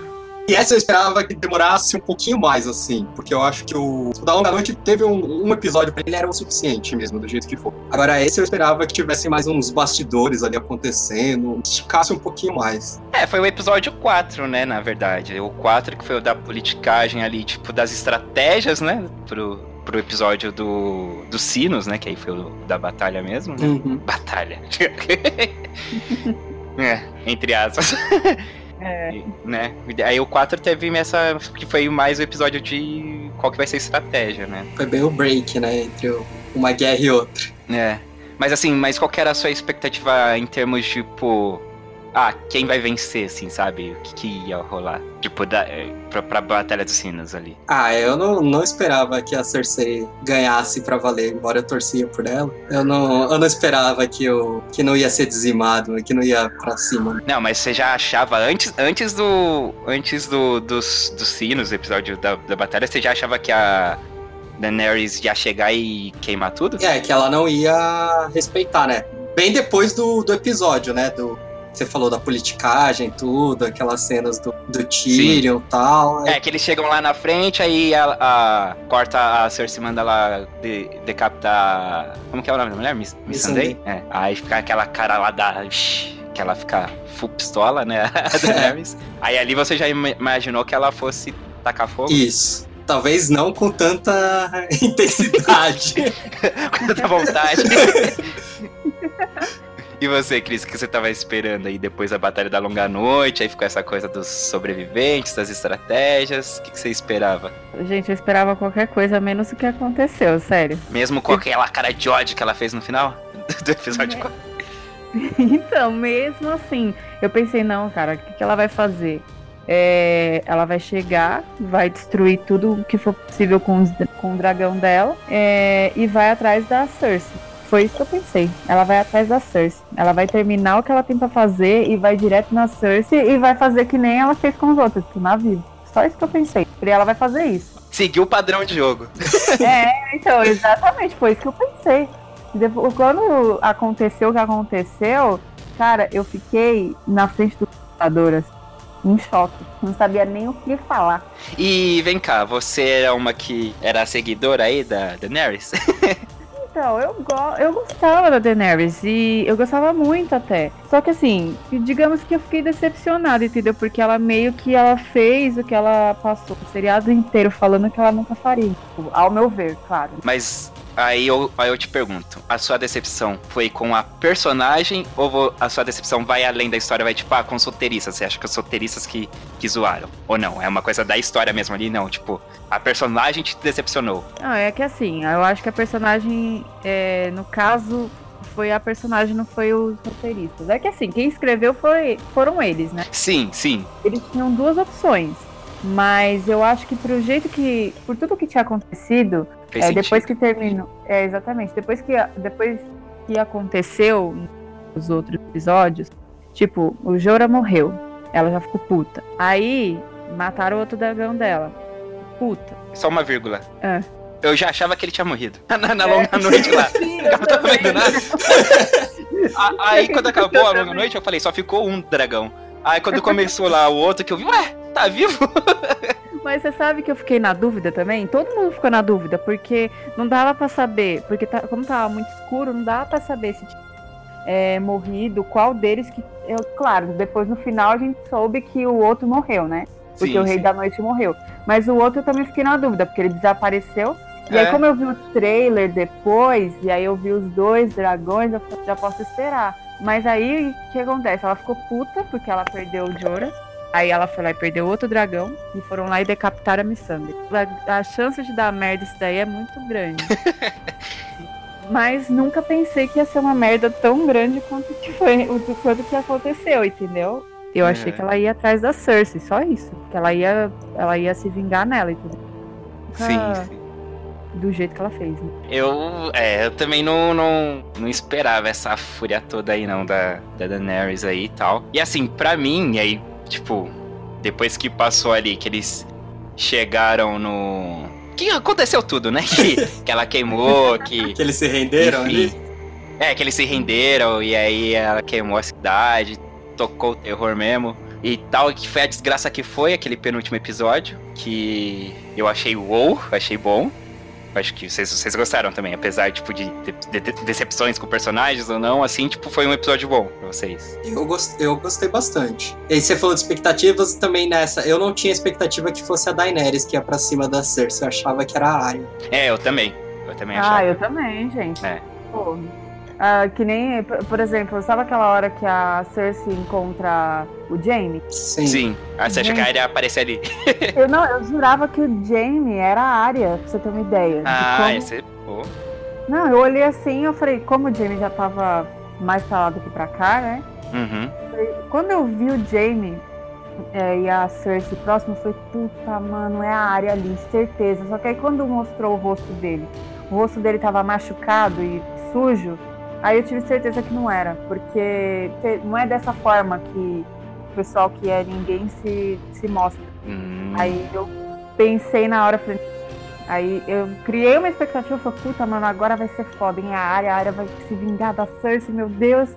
E essa eu esperava que demorasse um pouquinho mais, assim, porque eu acho que o, da Longa Noite teve um, um episódio pra ele, era o suficiente mesmo, do jeito que for. Agora, esse eu esperava que tivesse mais uns bastidores ali acontecendo, esticasse um pouquinho mais. É, foi o episódio 4, né, na verdade. O 4 que foi o da politicagem ali, tipo, das estratégias, né, pro, pro episódio do, dos sinos, né? Que aí foi o da batalha mesmo. Né? Uhum. Batalha. é, entre aspas. É. né? Aí o 4 teve essa. que foi mais o episódio de qual que vai ser a estratégia, né? Foi bem o break, né? Entre uma guerra e outra. É. Mas assim, mas qual que era a sua expectativa em termos, tipo, ah, quem vai vencer, assim, sabe? O que, que ia rolar? Tipo, da, é, pra, pra Batalha dos Sinos ali. Ah, eu não, não esperava que a Cersei ganhasse pra valer, embora eu torcia por ela. Eu não, eu não esperava que, eu, que não ia ser dizimado, que não ia pra cima. Não, mas você já achava, antes, antes do. Antes do, dos, dos sinos, episódio da, da batalha, você já achava que a. Daenerys ia chegar e queimar tudo? É, que ela não ia respeitar, né? Bem depois do, do episódio, né? Do, você falou da politicagem, tudo, aquelas cenas do, do Tyrion e tal. É, que eles chegam lá na frente, aí a, a corta a Cersei manda ela de, decapitar. Como que é o nome da mulher? Miss, Miss Sunday? É. Aí fica aquela cara lá da. Que ela fica full pistola, né? aí ali você já imaginou que ela fosse tacar fogo? Isso. Talvez não com tanta intensidade. com tanta vontade. E você, Cris, o que você tava esperando aí depois da Batalha da Longa Noite? Aí ficou essa coisa dos sobreviventes, das estratégias. O que, que você esperava? Gente, eu esperava qualquer coisa menos o que aconteceu, sério. Mesmo com aquela cara de ódio que ela fez no final do episódio 4? então, mesmo assim, eu pensei, não, cara, o que, que ela vai fazer? É, ela vai chegar, vai destruir tudo que for possível com, os, com o dragão dela é, e vai atrás da Cersei. Foi isso que eu pensei. Ela vai atrás da Cersei. Ela vai terminar o que ela tem pra fazer e vai direto na Cersei e vai fazer que nem ela fez com os outros, tipo, na vida. Só isso que eu pensei. E ela vai fazer isso. Seguiu o padrão de jogo. É, então, exatamente, foi isso que eu pensei. Depois, quando aconteceu o que aconteceu, cara, eu fiquei na frente do computador, assim, em choque. Não sabia nem o que falar. E vem cá, você era uma que era seguidora aí da Daenerys? Então, eu, go eu gostava da Daenerys e eu gostava muito até. Só que assim, digamos que eu fiquei decepcionada, entendeu? Porque ela meio que ela fez o que ela passou o seriado inteiro falando que ela nunca faria. Tipo, ao meu ver, claro. Mas Aí eu, aí eu te pergunto, a sua decepção foi com a personagem ou a sua decepção vai além da história, vai tipo, ah, com os roteiristas? Você acha que os roteiristas que, que zoaram? Ou não? É uma coisa da história mesmo ali? Não, tipo, a personagem te decepcionou? Não, é que assim, eu acho que a personagem, é, no caso, foi a personagem, não foi os roteiristas. É que assim, quem escreveu foi, foram eles, né? Sim, sim. Eles tinham duas opções. Mas eu acho que pro jeito que. Por tudo que tinha acontecido, é, depois que terminou. É, exatamente. Depois que, depois que aconteceu nos outros episódios, tipo, o Jora morreu. Ela já ficou puta. Aí mataram o outro dragão dela. Puta. Só uma vírgula. É. Eu já achava que ele tinha morrido. Na, na longa é. noite lá. Sim, eu tava vendo nada. Aí quando acabou a longa noite, eu falei, só ficou um dragão. Aí quando começou lá o outro, que eu vi, ué, tá vivo? Mas você sabe que eu fiquei na dúvida também? Todo mundo ficou na dúvida, porque não dava para saber, porque tá, como tava muito escuro, não dava para saber se tinha é, morrido, qual deles que. Eu, claro, depois no final a gente soube que o outro morreu, né? Porque sim, o Rei sim. da Noite morreu. Mas o outro eu também fiquei na dúvida, porque ele desapareceu. E é. aí, como eu vi o trailer depois, e aí eu vi os dois dragões, eu já posso esperar. Mas aí, o que acontece? Ela ficou puta porque ela perdeu o Jorah. Aí ela foi lá e perdeu outro dragão e foram lá e decapitaram a Missandei. A, a chance de dar merda isso daí é muito grande. Mas nunca pensei que ia ser uma merda tão grande quanto que foi, quanto que aconteceu, entendeu? Eu é. achei que ela ia atrás da Cersei, só isso. Que ela ia, ela ia se vingar nela, entendeu? Nunca... Sim, sim do jeito que ela fez. Né? Eu, é, eu também não, não, não esperava essa fúria toda aí, não, da, da Daenerys aí e tal. E assim, pra mim, aí Tipo, depois que passou ali, que eles chegaram no. Que aconteceu tudo, né? Que, que ela queimou, que. que eles se renderam enfim, ali? É, que eles se renderam e aí ela queimou a cidade, tocou o terror mesmo. e tal, que foi a desgraça que foi aquele penúltimo episódio, que eu achei wow, achei bom. Acho que vocês, vocês gostaram também, apesar tipo, de, de, de, decepções com personagens ou não, assim, tipo, foi um episódio bom pra vocês. Eu, gost, eu gostei bastante. E aí você falou de expectativas também nessa. Eu não tinha expectativa que fosse a Daenerys que ia pra cima da Cersei, eu achava que era a Arya. É, eu também. Eu também ah, achava. Ah, eu também, gente. É. Pô, Uh, que nem, por exemplo, sabe aquela hora que a Cersei encontra o Jaime? Sim. Sim. Ah, você acha que a Arya aparece ali? eu não, eu jurava que o Jaime era a Arya, pra você ter uma ideia. Ah, como... esse. Pô. Não, eu olhei assim eu falei, como o Jaime já tava mais pra lá do que pra cá, né? Uhum. Quando eu vi o Jaime é, e a Cersei próximo, eu falei, puta, mano, é a Arya ali, certeza. Só que aí quando mostrou o rosto dele, o rosto dele tava machucado e sujo, Aí eu tive certeza que não era, porque não é dessa forma que o pessoal que é ninguém se, se mostra. Hum. Aí eu pensei na hora, falei, aí eu criei uma expectativa, falei, puta, mano, agora vai ser foda, em a área, a área vai se vingar da Cersei, meu Deus.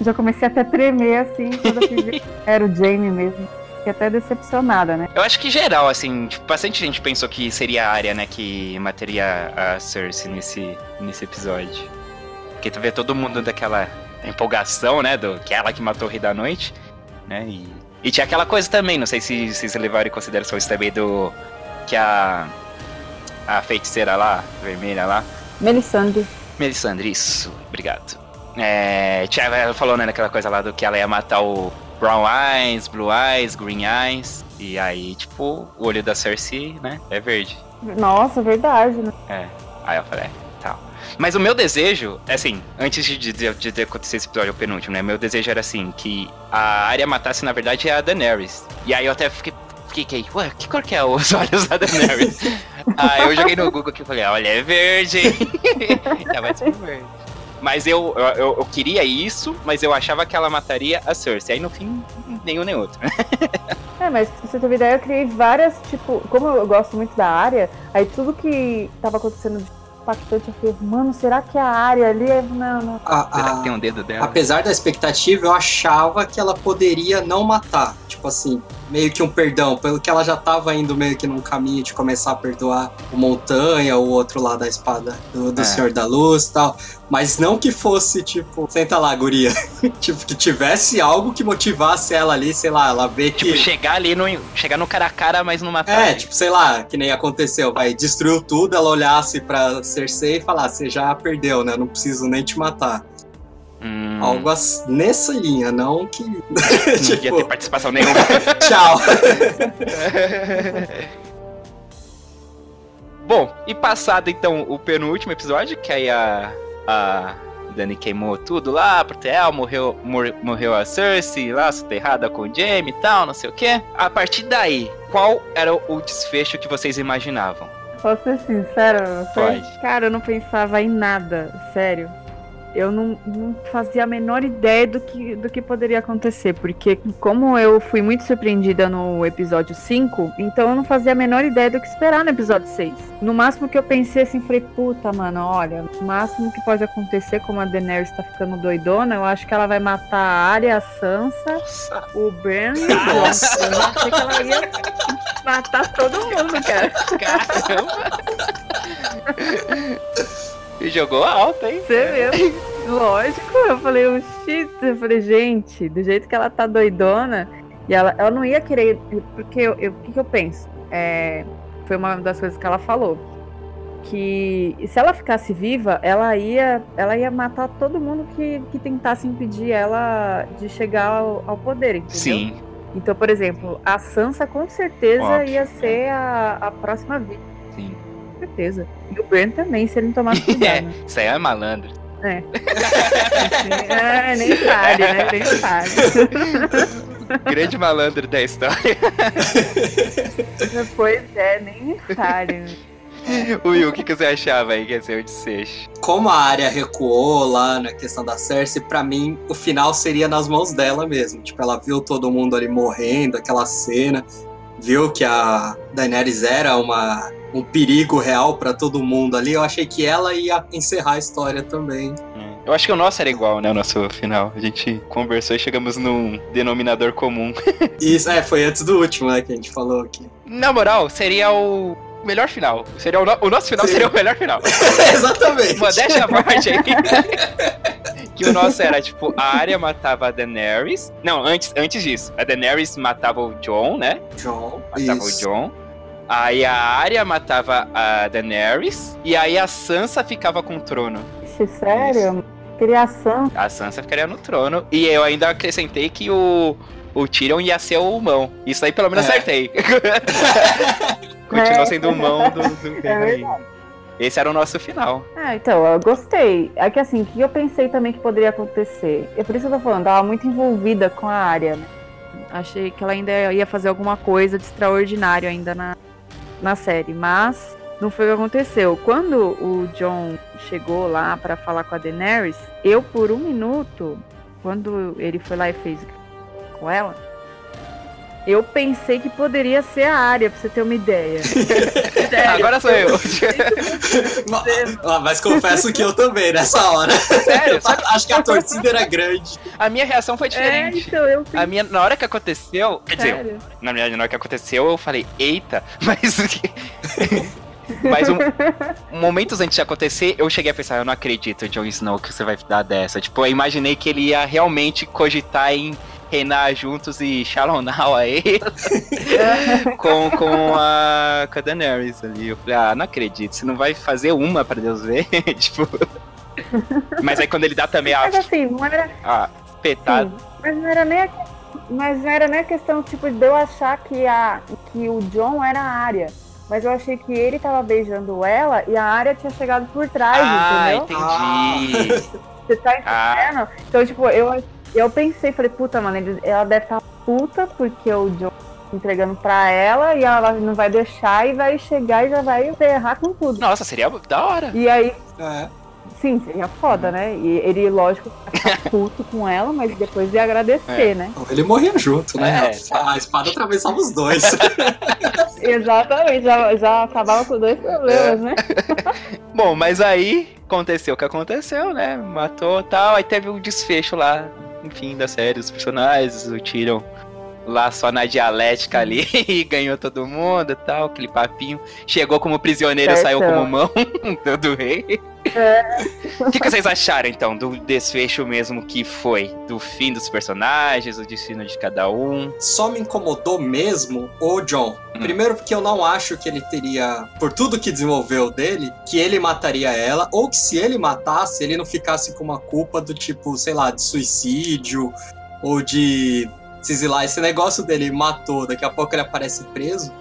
Já comecei até a tremer, assim, quando eu vi, era o Jamie mesmo. Fiquei até decepcionada, né? Eu acho que geral, assim, tipo, bastante gente pensou que seria a área, né, que mataria a Cersei nesse, nesse episódio. Porque tu vê todo mundo daquela empolgação, né? Do que é ela que matou o Rei da Noite, né? E, e tinha aquela coisa também, não sei se vocês levaram em consideração isso também do. Que a. A feiticeira lá, vermelha lá. Melisandre. Melisandre, isso, obrigado. É, tinha, ela falou, né, naquela coisa lá do que ela ia matar o Brown Eyes, Blue Eyes, Green Eyes. E aí, tipo, o olho da Cersei, né, é verde. Nossa, verdade, né? É. Aí eu falei, é, mas o meu desejo, é assim, antes de, de, de, acontecer esse episódio, o penúltimo, né? Meu desejo era assim, que a área matasse, na verdade, a Daenerys. E aí eu até fiquei, fiquei, ué, que cor que é os olhos da Daenerys? aí eu joguei no Google aqui e falei, olha, é verde. Já vai ser verde. Mas eu, eu, eu, queria isso, mas eu achava que ela mataria a Cersei. Aí no fim, nenhum nem outro. é, mas pra você ter ideia, eu criei várias, tipo, como eu gosto muito da área, aí tudo que tava acontecendo de impactante. Eu falei, mano, será que a área ali é. Não, não. A, será que tem um dedo dela? Apesar da expectativa, eu achava que ela poderia não matar. Tipo assim, meio que um perdão, pelo que ela já tava indo meio que num caminho de começar a perdoar o Montanha, o outro lá da espada do, do é. Senhor da Luz e tal. Mas não que fosse, tipo, senta lá, guria. tipo, que tivesse algo que motivasse ela ali, sei lá, ela vê que. Tipo, chegar ali no. Chegar no cara a cara, mas não matar. É, tipo, sei lá, que nem aconteceu, vai, destruiu tudo, ela olhasse pra Cersei e falasse, você já perdeu, né? Não preciso nem te matar. Hum. Algo nessa linha, não que. Não tipo... ia ter participação nenhuma. Tchau. Bom, e passado então o penúltimo episódio, que aí a, a Dani queimou tudo lá pro Tel, morreu, mor, morreu a Cersei lá, soterrada com o Jaime e tal, não sei o que. A partir daí, qual era o desfecho que vocês imaginavam? Posso ser sincero? Pode. Cara, eu não pensava em nada, sério eu não, não, fazia a menor ideia do que, do que poderia acontecer, porque como eu fui muito surpreendida no episódio 5, então eu não fazia a menor ideia do que esperar no episódio 6. No máximo que eu pensei assim, falei, puta, mano, olha, o máximo que pode acontecer, como a Daenerys tá ficando doidona, eu acho que ela vai matar a Arya, a Sansa, Nossa. o Bran e o Eu achei que ela ia matar todo mundo, cara. Caramba! E jogou alto, hein? Você mesmo. Lógico. Eu falei, o shit. Eu falei, gente, do jeito que ela tá doidona. E ela, ela não ia querer. Porque o que, que eu penso? É, foi uma das coisas que ela falou. Que se ela ficasse viva, ela ia, ela ia matar todo mundo que, que tentasse impedir ela de chegar ao, ao poder, entendeu? Sim. Então, por exemplo, a Sansa com certeza Óbvio, ia ser a, a próxima vítima. Sim certeza. E o Brent também, se ele não tomar cuidado. é, isso aí é malandro. É. é, nem sabe, né? Nem sabe. Grande malandro da história. pois é, nem sabe. Né? Will, o que, que você achava aí que ia ser o desfecho? Como a área recuou lá na questão da Cersei, pra mim o final seria nas mãos dela mesmo. Tipo, ela viu todo mundo ali morrendo, aquela cena, viu que a Daenerys era uma um perigo real para todo mundo ali, eu achei que ela ia encerrar a história também. Eu acho que o nosso era igual, né? O nosso final. A gente conversou e chegamos num denominador comum. Isso, é, foi antes do último, né, que a gente falou aqui. Na moral, seria o melhor final. Seria o, no... o nosso final Sim. seria o melhor final. Exatamente. Modéstia à parte aí. que o nosso era, tipo, a Arya matava a Daenerys. Não, antes, antes disso. A Daenerys matava o John, né? John. Matava isso. o John. Aí a Arya matava a Daenerys. E aí a Sansa ficava com o trono. Ixi, sério? Criação. A Sansa ficaria no trono. E eu ainda acrescentei que o, o Tyrion ia ser o mão. Isso aí pelo menos é. acertei. Continua sendo o mão do, do é Esse era o nosso final. Ah, então, eu gostei. É que assim, o que eu pensei também que poderia acontecer? É por isso que eu tô falando, tava muito envolvida com a área, né? Achei que ela ainda ia fazer alguma coisa de extraordinário ainda na, na série, mas não foi o que aconteceu. Quando o John chegou lá para falar com a Daenerys, eu por um minuto, quando ele foi lá e fez com ela, eu pensei que poderia ser a área, pra você ter uma ideia. Agora sou eu. mas, mas, confesso que eu também, nessa hora. Sério? Acho que a torcida era grande. A minha reação foi diferente. É, então eu a minha, na hora que aconteceu, quer Sério? dizer, na, minha, na hora que aconteceu, eu falei, eita, mas Mas um, momentos antes de acontecer, eu cheguei a pensar, eu não acredito, Jon Snow, que você vai dar dessa. Tipo, eu imaginei que ele ia realmente cogitar em reinar juntos e Shalom Now aí com, com, a, com a Daenerys ali. Eu falei, ah, não acredito, você não vai fazer uma pra Deus ver? tipo. Mas aí quando ele dá também a. Mas assim, não era. A petada. mas não era nem a, mas não era nem a questão, tipo, de eu achar que, a, que o John era a área. Mas eu achei que ele tava beijando ela e a área tinha chegado por trás, ah, entendeu? entendi. Você tá entendendo? Ah. Então, tipo, eu, eu pensei, falei, puta, mano, ela deve estar tá puta porque o John tá entregando pra ela e ela não vai deixar e vai chegar e já vai errar com tudo. Nossa, seria da hora. E aí. É. Sim, seria foda, né? E ele, lógico, ficar puto com ela, mas depois ia agradecer, é. né? Ele morria junto, né? É. A espada atravessava os dois. Exatamente, já, já acabava com dois problemas, é. né? Bom, mas aí aconteceu o que aconteceu, né? Matou tal, aí teve um desfecho lá, enfim, da série, os personagens, o Tyrion lá só na dialética ali e ganhou todo mundo e tal, aquele papinho. Chegou como prisioneiro, certo. saiu como mão do rei. É. O que, que, vocês acharam então do desfecho mesmo que foi? Do fim dos personagens, o destino de cada um? Só me incomodou mesmo o John. Hum. Primeiro porque eu não acho que ele teria, por tudo que desenvolveu dele, que ele mataria ela, ou que se ele matasse, ele não ficasse com uma culpa do tipo, sei lá, de suicídio ou de se exilar. Esse negócio dele matou, daqui a pouco ele aparece preso.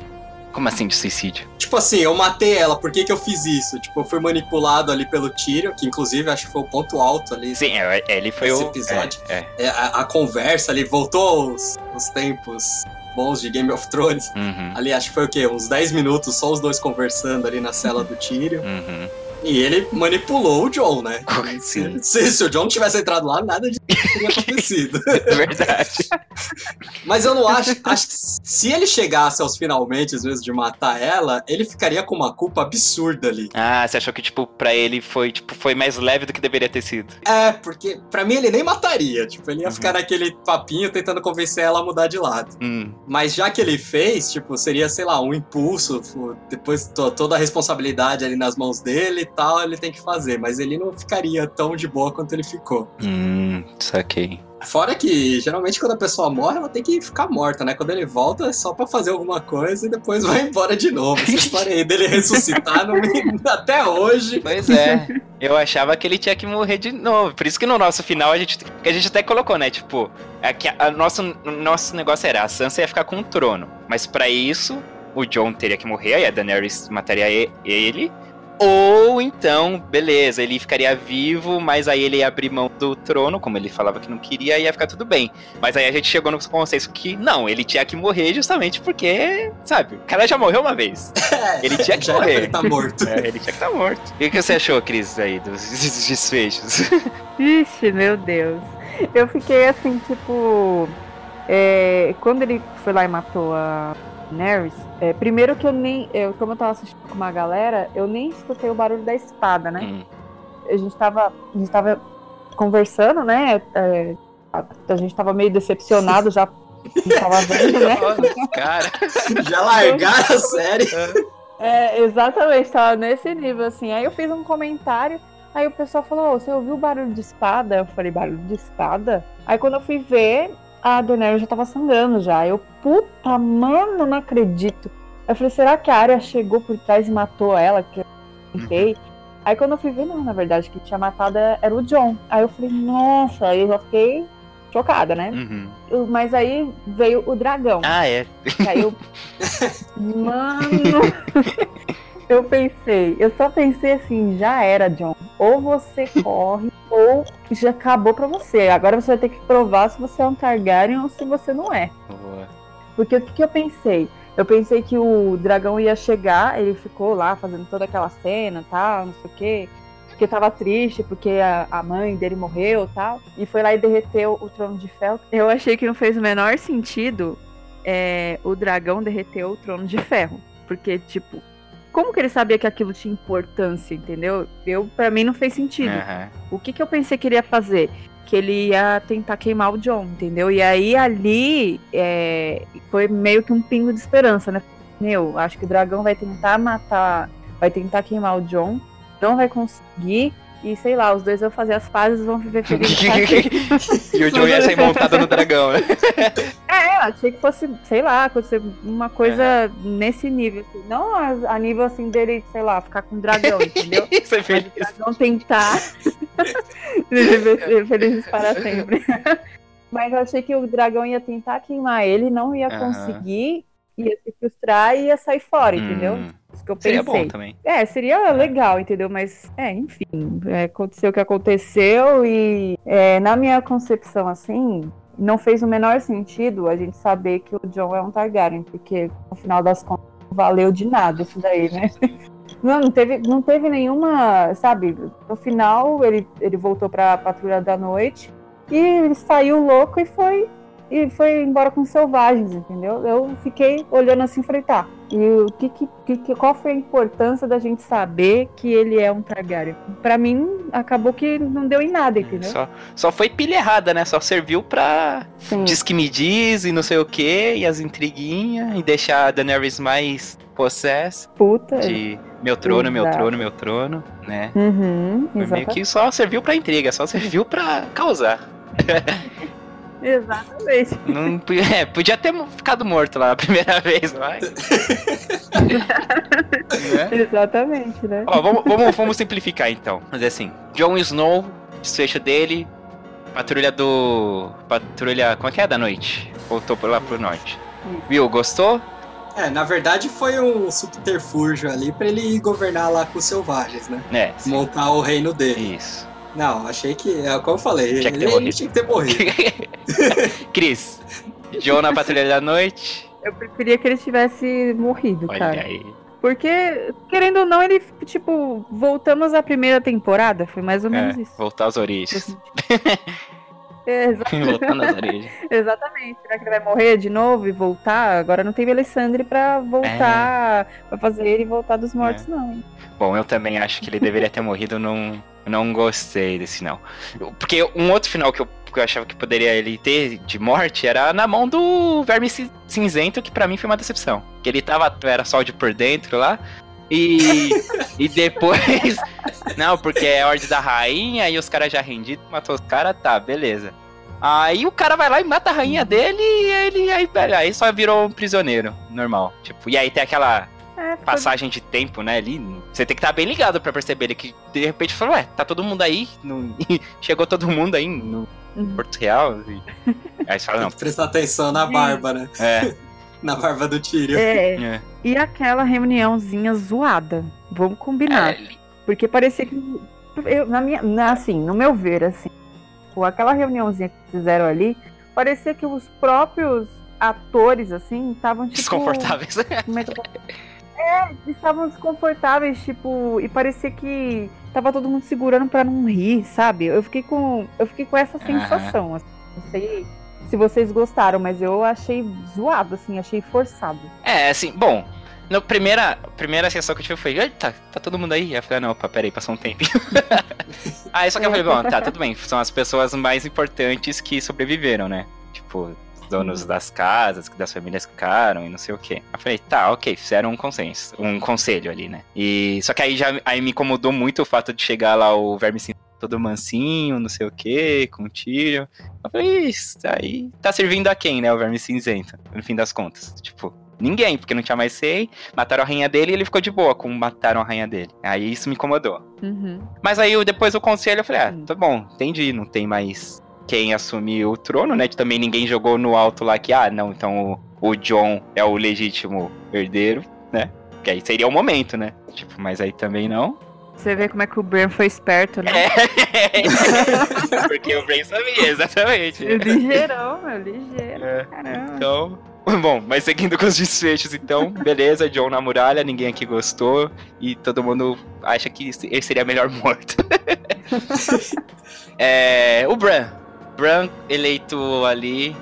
Como assim de suicídio? Tipo assim, eu matei ela, por que, que eu fiz isso? Tipo, eu fui manipulado ali pelo Tyrion, que inclusive acho que foi o ponto alto ali. Sim, é, é, ele foi o. episódio. É, é. A, a, conversa ali, voltou os, os tempos bons de Game of Thrones. Uhum. Ali acho que foi o quê? Uns 10 minutos, só os dois conversando ali na cela do Tyrion. Uhum. E ele manipulou o John, né? Sim. Se, se o John tivesse entrado lá, nada de teria acontecido. É verdade. Mas eu não acho. Acho que se ele chegasse aos finalmente, às vezes, de matar ela, ele ficaria com uma culpa absurda ali. Ah, você achou que, tipo, pra ele foi, tipo, foi mais leve do que deveria ter sido? É, porque pra mim ele nem mataria. Tipo, ele ia uhum. ficar naquele papinho tentando convencer ela a mudar de lado. Hum. Mas já que ele fez, tipo, seria, sei lá, um impulso. Depois toda a responsabilidade ali nas mãos dele tal, ele tem que fazer, mas ele não ficaria tão de boa quanto ele ficou. Hum, saquei. Fora que, geralmente, quando a pessoa morre, ela tem que ficar morta, né? Quando ele volta, é só pra fazer alguma coisa e depois vai embora de novo. Essa história aí dele ressuscitar me... até hoje. Pois é. Eu achava que ele tinha que morrer de novo. Por isso que no nosso final a gente. a gente até colocou, né? Tipo, é que a, nosso, nosso negócio era a Sansa ia ficar com o trono. Mas para isso, o John teria que morrer, aí a Daenerys mataria ele. Ou então, beleza, ele ficaria vivo, mas aí ele ia abrir mão do trono, como ele falava que não queria, e ia ficar tudo bem. Mas aí a gente chegou no consenso que não, ele tinha que morrer justamente porque, sabe, o cara já morreu uma vez. Ele tinha que morrer. Ele tá morto. É, ele tinha que estar tá morto. E o que você achou, Cris, aí, dos desfechos? Ixi, meu Deus. Eu fiquei assim, tipo. É, quando ele foi lá e matou a Daenerys, é, primeiro que eu nem. Eu, como eu tava assistindo com uma galera, eu nem escutei o barulho da espada, né? Hum. A gente tava. A gente tava conversando, né? É, a, a, gente tava meio decepcionado já. Tava vendo, né? cara. Já largaram a série. É, exatamente, tava nesse nível, assim. Aí eu fiz um comentário, aí o pessoal falou, oh, você ouviu barulho de espada? Eu falei, barulho de espada? Aí quando eu fui ver, a Daenerys já tava sangrando já. Eu, puta, mano, não acredito. Eu falei, será que a área chegou por trás e matou ela? Que eu fiquei. Uhum. Aí quando eu fui ver, não, na verdade, que tinha matado era o John. Aí eu falei, nossa, aí eu já fiquei chocada, né? Uhum. Mas aí veio o dragão. Ah, é. Aí eu. Mano! eu pensei, eu só pensei assim, já era, John. Ou você corre, ou já acabou pra você. Agora você vai ter que provar se você é um Targaryen ou se você não é. Boa. Porque o que, que eu pensei? Eu pensei que o dragão ia chegar, ele ficou lá fazendo toda aquela cena, tal, não sei o quê. Porque tava triste, porque a, a mãe dele morreu tal. E foi lá e derreteu o trono de ferro. Eu achei que não fez o menor sentido é, o dragão derreteu o trono de ferro. Porque, tipo, como que ele sabia que aquilo tinha importância, entendeu? Eu, para mim, não fez sentido. Uhum. O que, que eu pensei que ele ia fazer? que ele ia tentar queimar o John, entendeu? E aí ali é, foi meio que um pingo de esperança, né? Meu, acho que o dragão vai tentar matar, vai tentar queimar o John, não vai conseguir. E sei lá, os dois vão fazer as pazes vão viver felizes. e o John ia ser montado no dragão, né? É, achei que fosse, sei lá, acontecer uma coisa nesse nível. Assim. Não a, a, nível assim dele, sei lá, ficar com o dragão, entendeu? Isso é feliz. Mas o dragão tentar viver felizes para sempre. Mas eu achei que o dragão ia tentar queimar ele, não ia conseguir, ia se frustrar e ia sair fora, hum. entendeu? Que eu pensei. Seria bom também. É, seria legal, entendeu? Mas, é, enfim, é, aconteceu o que aconteceu e é, na minha concepção, assim, não fez o menor sentido a gente saber que o John é um Targaryen, porque no final das contas não valeu de nada isso daí, né? Não, não teve, não teve nenhuma, sabe? No final ele, ele voltou pra patrulha da noite e ele saiu louco e foi e foi embora com selvagens, entendeu? Eu fiquei olhando assim e falei, tá, e o que, que, que, qual foi a importância da gente saber que ele é um Targaryen? Pra mim, acabou que não deu em nada, entendeu? Só, só foi pilha errada, né? Só serviu pra Sim. diz que me diz e não sei o que, e as intriguinhas, e deixar a Daenerys mais possessa. Puta. De meu trono, Exato. meu trono, meu trono, né? Uhum, meio que só serviu pra intriga, só serviu pra causar. Exatamente. Não, é, podia ter ficado morto lá a primeira vez, mas. né? Exatamente, né? Ó, vamos, vamos, vamos simplificar então. Mas assim, Jon Snow, desfecho dele, patrulha do. Patrulha. Como é que é? Da noite. Voltou lá pro norte. Will, gostou? É, na verdade foi um subterfúgio ali para ele governar lá com os selvagens, né? É. Sim. Montar o reino dele. Isso. Não, achei que. É como eu falei. Tinha que ter morrido. Tinha que ter morrido. Cris, John na Patrulha da Noite. Eu preferia que ele tivesse morrido, Olha cara. Aí. Porque, querendo ou não, ele, tipo, voltamos à primeira temporada. Foi mais ou menos é, isso. Voltar às origens. É, exatamente. Voltando às origens. exatamente. Será que ele vai morrer de novo e voltar? Agora não tem Alessandre pra voltar, é. pra fazer ele voltar dos mortos, é. não. Bom, eu também acho que ele deveria ter morrido num eu não gostei desse final. Porque um outro final que eu, que eu achava que poderia ele ter de morte era na mão do Verme Cinzento, que para mim foi uma decepção. Que ele tava, era só de por dentro lá. E, e depois. Não, porque é a ordem da rainha e os caras já rendidos, matou os caras, tá, beleza. Aí o cara vai lá e mata a rainha dele e ele aí, aí só virou um prisioneiro, normal. Tipo, e aí tem aquela é, passagem de tempo, né, ali. Você tem que estar bem ligado para perceber ele que de repente falou, ué, tá todo mundo aí, no... chegou todo mundo aí no uhum. Porto Real. E... Aí você fala, não. Prestar atenção na barba, né? É. na barba do Tyrion. É. é. E aquela reuniãozinha zoada. Vamos combinar. É. Porque parecia que. Eu, na minha, na, assim, no meu ver, assim, com aquela reuniãozinha que fizeram ali, parecia que os próprios atores, assim, estavam tipo. Desconfortáveis. Como é que é, estavam desconfortáveis, tipo, e parecia que tava todo mundo segurando para não rir, sabe? Eu fiquei com, eu fiquei com essa sensação. Assim, não sei se vocês gostaram, mas eu achei zoado, assim, achei forçado. É, assim, bom. Na primeira, primeira sensação que eu tive foi, eita, tá todo mundo aí? Eu falei, ah, não, opa, peraí, passou um tempo. Aí só que eu falei, bom, tá, tudo bem. São as pessoas mais importantes que sobreviveram, né? Tipo, donos uhum. das casas, das famílias que ficaram e não sei o quê. Eu falei, tá, ok, fizeram um consenso, um conselho ali, né? E só que aí já aí me incomodou muito o fato de chegar lá o verme todo mansinho, não sei o que, com tiro. Eu falei, isso aí tá servindo a quem, né, o verme cinzento, no fim das contas. Tipo, ninguém, porque não tinha mais sei. Mataram a rainha dele e ele ficou de boa com mataram a rainha dele. Aí isso me incomodou. Uhum. Mas aí depois o conselho eu falei, ah, tá bom, entendi, não tem mais quem assumir o trono, né? Também ninguém jogou no alto lá que, ah, não, então o, o John é o legítimo herdeiro, né? Que aí seria o momento, né? Tipo, mas aí também não. Você vê como é que o Bran foi esperto, né? É. Porque o Bran sabia, exatamente. Ligeirão, meu, ligeiro. É. Caramba. Então, Bom, mas seguindo com os desfechos, então, beleza, John na muralha, ninguém aqui gostou e todo mundo acha que ele seria melhor morto. é, o Bran. Bran eleito ali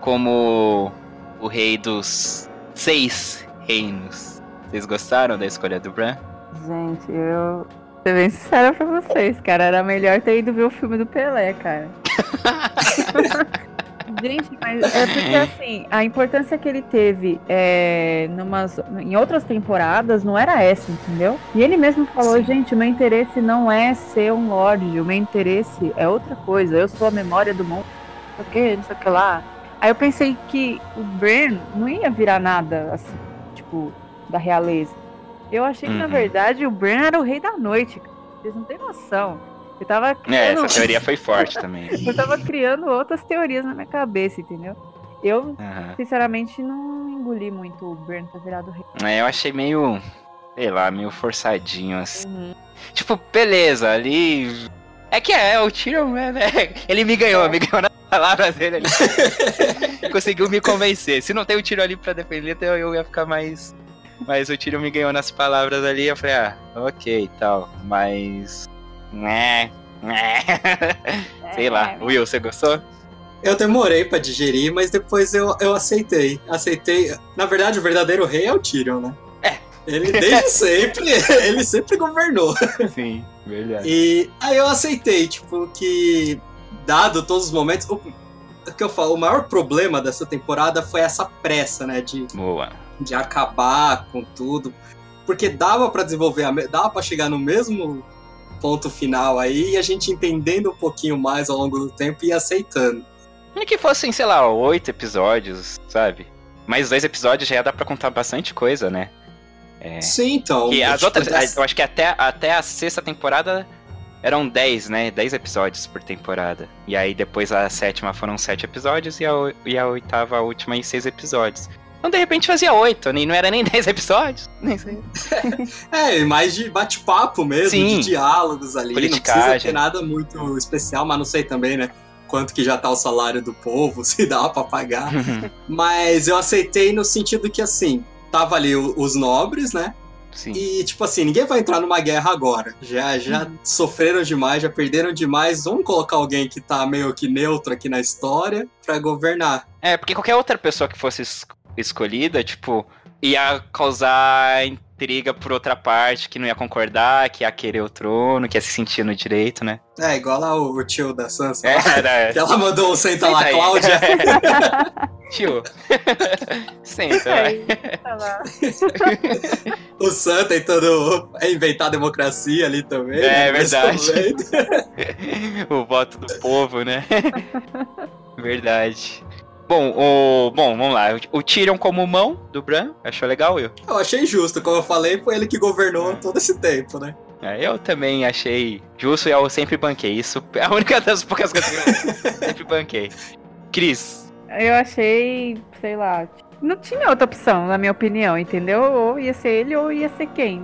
como o rei dos seis reinos. Vocês gostaram da escolha do Bran? Gente, eu. Ser bem sincera pra vocês, cara. Era melhor ter ido ver o filme do Pelé, cara. Gente, mas é porque assim, a importância que ele teve é, numas, em outras temporadas não era essa, entendeu? E ele mesmo falou, Sim. gente, o meu interesse não é ser um Lorde, o meu interesse é outra coisa, eu sou a memória do mundo, não sei o que, não sei o que lá. Aí eu pensei que o Bran não ia virar nada, assim, tipo, da realeza. Eu achei que, na uhum. verdade, o Bran era o rei da noite. Vocês não têm noção. Eu tava criando... É, essa teoria foi forte também. eu tava criando outras teorias na minha cabeça, entendeu? Eu, uhum. sinceramente, não engoli muito o Bran ter virado rei. É, eu achei meio, sei lá, meio forçadinho, assim. Uhum. Tipo, beleza, ali... É que é, o Tyrion, né? Ele me ganhou, é. me ganhou nas palavras dele ali. Conseguiu me convencer. Se não tem o tiro ali pra defender, então eu ia ficar mais... Mas o Tyrion me ganhou nas palavras ali, eu falei, ah, ok e tal. Mas né, né. Sei lá. É. Will, você gostou? Eu demorei para digerir, mas depois eu, eu aceitei. Aceitei. Na verdade, o verdadeiro rei é o Tyrion, né? É. Ele desde sempre, ele sempre governou. Sim, verdade. E aí eu aceitei, tipo, que dado todos os momentos, o, o que eu falo, o maior problema dessa temporada foi essa pressa, né, de Boa. de acabar com tudo, porque dava para desenvolver, a, dava para chegar no mesmo ponto final aí e a gente entendendo um pouquinho mais ao longo do tempo e aceitando. E que fossem, sei lá, oito episódios, sabe? Mais dois episódios já ia dar pra contar bastante coisa, né? É... Sim, então. E as outras, eu acho que até, até a sexta temporada eram dez, né? Dez episódios por temporada. E aí depois a sétima foram sete episódios e a, e a oitava, a última, em seis episódios. Então, de repente, fazia oito, nem, não era nem dez episódios. Nem sei. é, mais de bate-papo mesmo, Sim. de diálogos ali. Não precisa ter nada muito especial, mas não sei também, né? Quanto que já tá o salário do povo, se dá pra pagar. mas eu aceitei no sentido que, assim, tava ali os nobres, né? Sim. E, tipo assim, ninguém vai entrar numa guerra agora. Já, já uhum. sofreram demais, já perderam demais. Vamos colocar alguém que tá meio que neutro aqui na história para governar. É, porque qualquer outra pessoa que fosse escolhida, tipo, ia causar intriga por outra parte, que não ia concordar, que ia querer o trono, que ia se sentir no direito, né? É, igual lá o, o tio da Sansa. É, é. Que ela mandou o senta, senta lá, aí. Cláudia. tio. senta, vai. o Sam tentando inventar a democracia ali também. É, né? verdade. o voto do povo, né? verdade. Bom, o, bom, vamos lá. O Tyrion como mão do Bran, achou legal, Will? Eu achei justo, como eu falei, foi ele que governou é. todo esse tempo, né? É, eu também achei justo e eu sempre banquei. Isso é a única das poucas coisas que eu sempre banquei. Cris. Eu achei, sei lá, não tinha outra opção, na minha opinião, entendeu? Ou ia ser ele ou ia ser quem.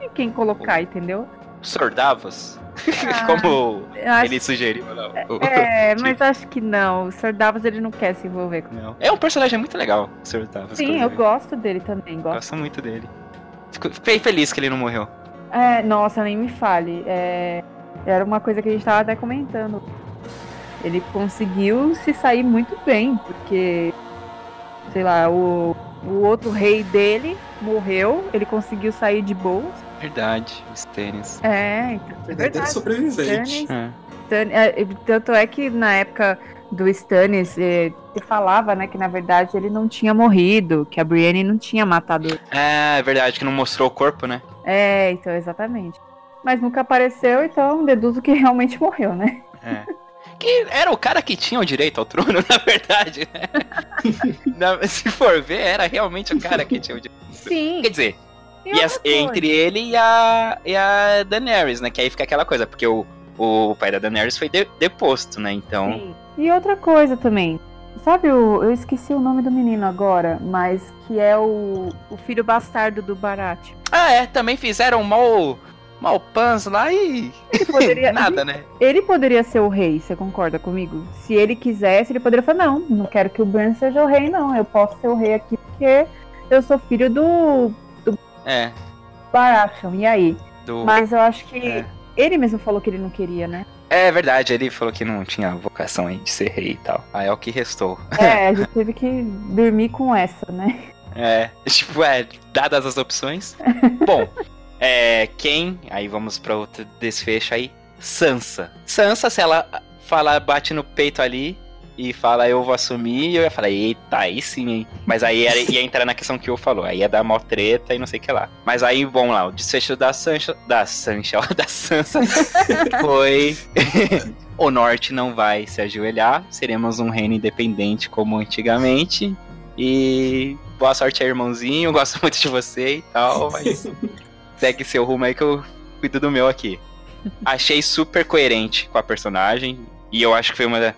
E quem colocar, entendeu? Sordavos? Ah, Como ele sugeriu. Não. É, mas acho que não. O Sr. Davos ele não quer se envolver com não. É um personagem muito legal, o Sr. Davos. Sim, eu gosto dele também. Gosto. gosto muito dele. Fiquei feliz que ele não morreu. É, nossa, nem me fale. É, era uma coisa que a gente tava até comentando. Ele conseguiu se sair muito bem, porque, sei lá, o, o outro rei dele morreu, ele conseguiu sair de boas. Verdade, os tênis. É, então. É verdade. sobrevivente. É. é. Tanto é que na época do Stannis, se falava, né, que na verdade ele não tinha morrido, que a Brienne não tinha matado ele. É, é verdade, que não mostrou o corpo, né? É, então, exatamente. Mas nunca apareceu, então deduzo que realmente morreu, né? É. Que era o cara que tinha o direito ao trono, na verdade, né? na, se for ver, era realmente o cara que tinha o direito. Sim. Quer dizer, e a, entre ele e a, e a Daenerys, né? Que aí fica aquela coisa, porque o, o pai da Daenerys foi de, deposto, né? Então. Sim. E outra coisa também. Sabe o. Eu esqueci o nome do menino agora, mas que é o, o filho bastardo do Barat. Ah, é, também fizeram mal. Malpans lá e. Ele poderia, Nada, né? Ele poderia ser o rei, você concorda comigo? Se ele quisesse, ele poderia falar: não, não quero que o Bran seja o rei, não. Eu posso ser o rei aqui porque eu sou filho do. É. Baratheon, e aí? Do... Mas eu acho que. É. Ele mesmo falou que ele não queria, né? É verdade, ele falou que não tinha vocação aí de ser rei e tal. Aí é o que restou. É, a gente teve que dormir com essa, né? É, tipo, é, dadas as opções. Bom, é, quem? Aí vamos para outro desfecho aí. Sansa. Sansa, se ela fala, bate no peito ali, e fala, eu vou assumir, eu ia falar, eita, aí sim, hein? Mas aí ia, ia entrar na questão que o falou, aí ia dar mó treta e não sei o que lá. Mas aí, bom lá, o desfecho da Sancha, da Sancha, da Sansa foi... o Norte não vai se ajoelhar, seremos um reino independente como antigamente, e boa sorte aí, irmãozinho, gosto muito de você e tal, mas segue seu rumo aí que eu cuido do meu aqui. Achei super coerente com a personagem, e eu acho que foi uma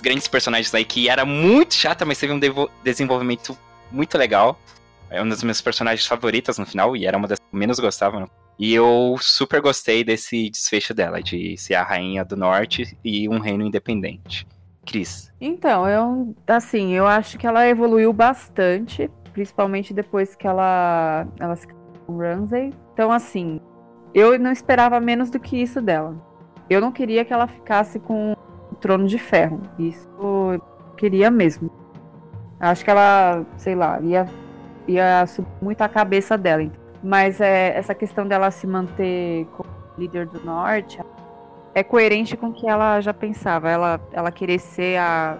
grandes personagens aí que era muito chata, mas teve um desenvolvimento muito legal. É uma das minhas personagens favoritas no final, e era uma das que menos gostava. E eu super gostei desse desfecho dela, de ser a rainha do norte e um reino independente. Cris. Então, eu assim, eu acho que ela evoluiu bastante, principalmente depois que ela, ela se com Ramsay. Então, assim, eu não esperava menos do que isso dela. Eu não queria que ela ficasse com Trono de Ferro. Isso eu queria mesmo. Acho que ela, sei lá, ia, ia subir muito a cabeça dela. Mas é, essa questão dela se manter como líder do norte é coerente com o que ela já pensava. Ela, ela querer ser a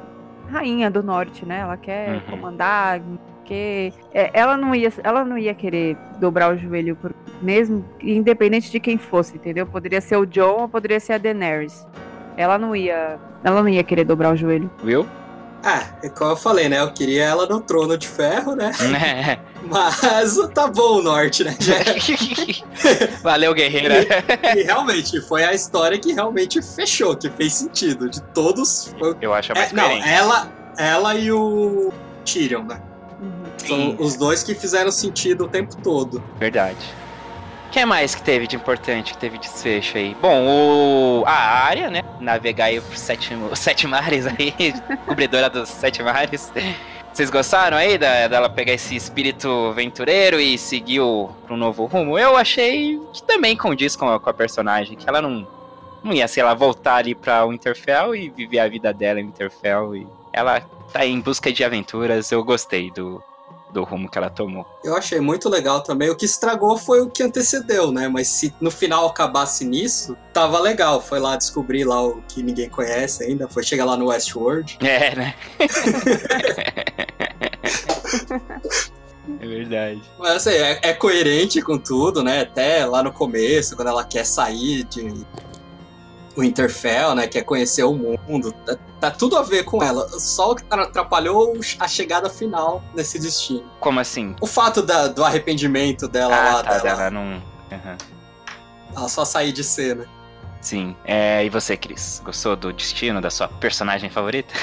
rainha do norte, né? Ela quer uhum. comandar, porque é, ela não ia, ela não ia querer dobrar o joelho por, mesmo independente de quem fosse, entendeu? Poderia ser o John ou poderia ser a Daenerys. Ela não ia. Ela não ia querer dobrar o joelho. Viu? Ah, é como eu falei, né? Eu queria ela no trono de ferro, né? É. Mas tá bom o norte, né? Valeu, guerreira. E, e, realmente, foi a história que realmente fechou, que fez sentido. De todos. Foi... Eu acho a mais é, Não, ela, ela e o Tyrion, né? Uhum. São os dois que fizeram sentido o tempo todo. Verdade. Que mais que teve de importante, que teve desfecho aí? Bom, o... a área, né? Navegar aí por sete, sete mares aí, cobridora dos sete mares. Vocês gostaram aí da, dela pegar esse espírito aventureiro e seguir para um novo rumo? Eu achei que também condiz com a, com a personagem, que ela não, não ia, sei lá, voltar ali pra Winterfell e viver a vida dela em Winterfell. E ela tá em busca de aventuras, eu gostei do, do rumo que ela tomou. Eu achei muito legal também. O que estragou foi o que antecedeu, né? Mas se no final acabasse nisso, tava legal. Foi lá descobrir lá o que ninguém conhece ainda. Foi chegar lá no Westworld. É, né? É verdade. Mas assim, é, é, coerente com tudo, né? Até lá no começo, quando ela quer sair de o Interfell, né? Quer conhecer o mundo. Tá, tá, tudo a ver com ela. Só o que atrapalhou a chegada final nesse destino. Como assim? O fato da, do arrependimento dela ah, lá. Tá, dela, dela não. Uhum. Ela só sair de cena. Sim. É, e você, Cris? Gostou do destino da sua personagem favorita?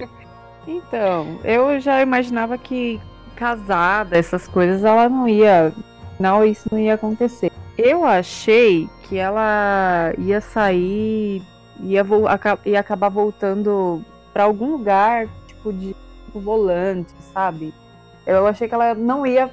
então, eu já imaginava que casada, essas coisas, ela não ia. Não, isso não ia acontecer. Eu achei que ela ia sair, ia, acabar voltando para algum lugar, tipo, de tipo, volante, sabe? Eu achei que ela não ia.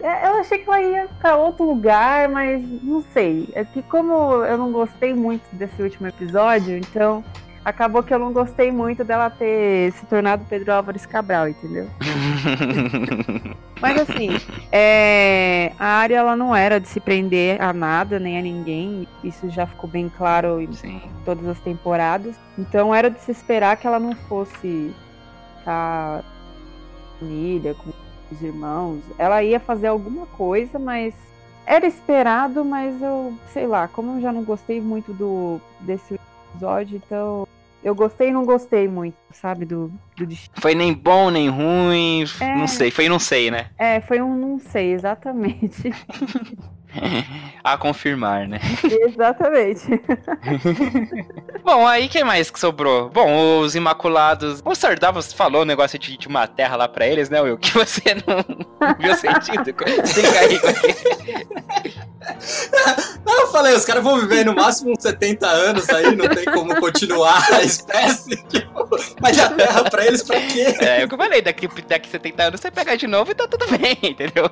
É, eu achei que ela ia para outro lugar, mas não sei. É que como eu não gostei muito desse último episódio, então acabou que eu não gostei muito dela ter se tornado Pedro Álvares Cabral, entendeu? Mas assim, é, a área ela não era de se prender a nada nem a ninguém. Isso já ficou bem claro em Sim. todas as temporadas. Então era de se esperar que ela não fosse a família, com os irmãos. Ela ia fazer alguma coisa, mas era esperado, mas eu, sei lá, como eu já não gostei muito do desse episódio, então eu gostei e não gostei muito, sabe, do, do destino. Foi nem bom, nem ruim, é... não sei, foi não sei, né? É, foi um não sei, exatamente. a confirmar, né? Exatamente. Bom, aí quem mais que sobrou? Bom, os Imaculados. O Sardavos falou o negócio de, de, uma terra lá pra eles, né, Will? Que você não viu sentido. Aí. Não, eu falei, os caras vão viver no máximo uns 70 anos aí, não tem como continuar a espécie. Tipo, mas a terra pra eles pra quê? É, é o que eu falei, daqui, daqui 70 anos você pega de novo e tá tudo bem, entendeu?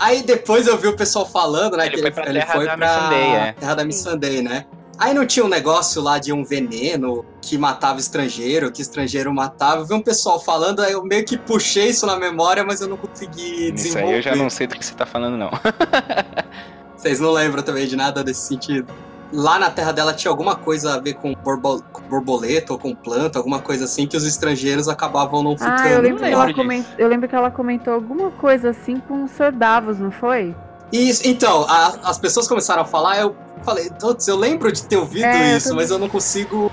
Aí depois eu vi o pessoal falando, né? Ele que foi pra, ele, terra, foi da pra Missandei, é. terra da Missandei, né? Aí não tinha um negócio lá de um veneno que matava estrangeiro, que estrangeiro matava. Eu vi um pessoal falando, aí eu meio que puxei isso na memória, mas eu não consegui desenvolver. Isso aí eu já não sei do que você tá falando, não. Vocês não lembram também de nada desse sentido? lá na terra dela tinha alguma coisa a ver com, borbo, com borboleta ou com planta, alguma coisa assim, que os estrangeiros acabavam não ficando. Ah, eu lembro, ela coment... eu lembro que ela comentou alguma coisa assim com os Sr. Davos, não foi? Isso, então, a, as pessoas começaram a falar, eu falei, eu lembro de ter ouvido é, isso, mas eu não consigo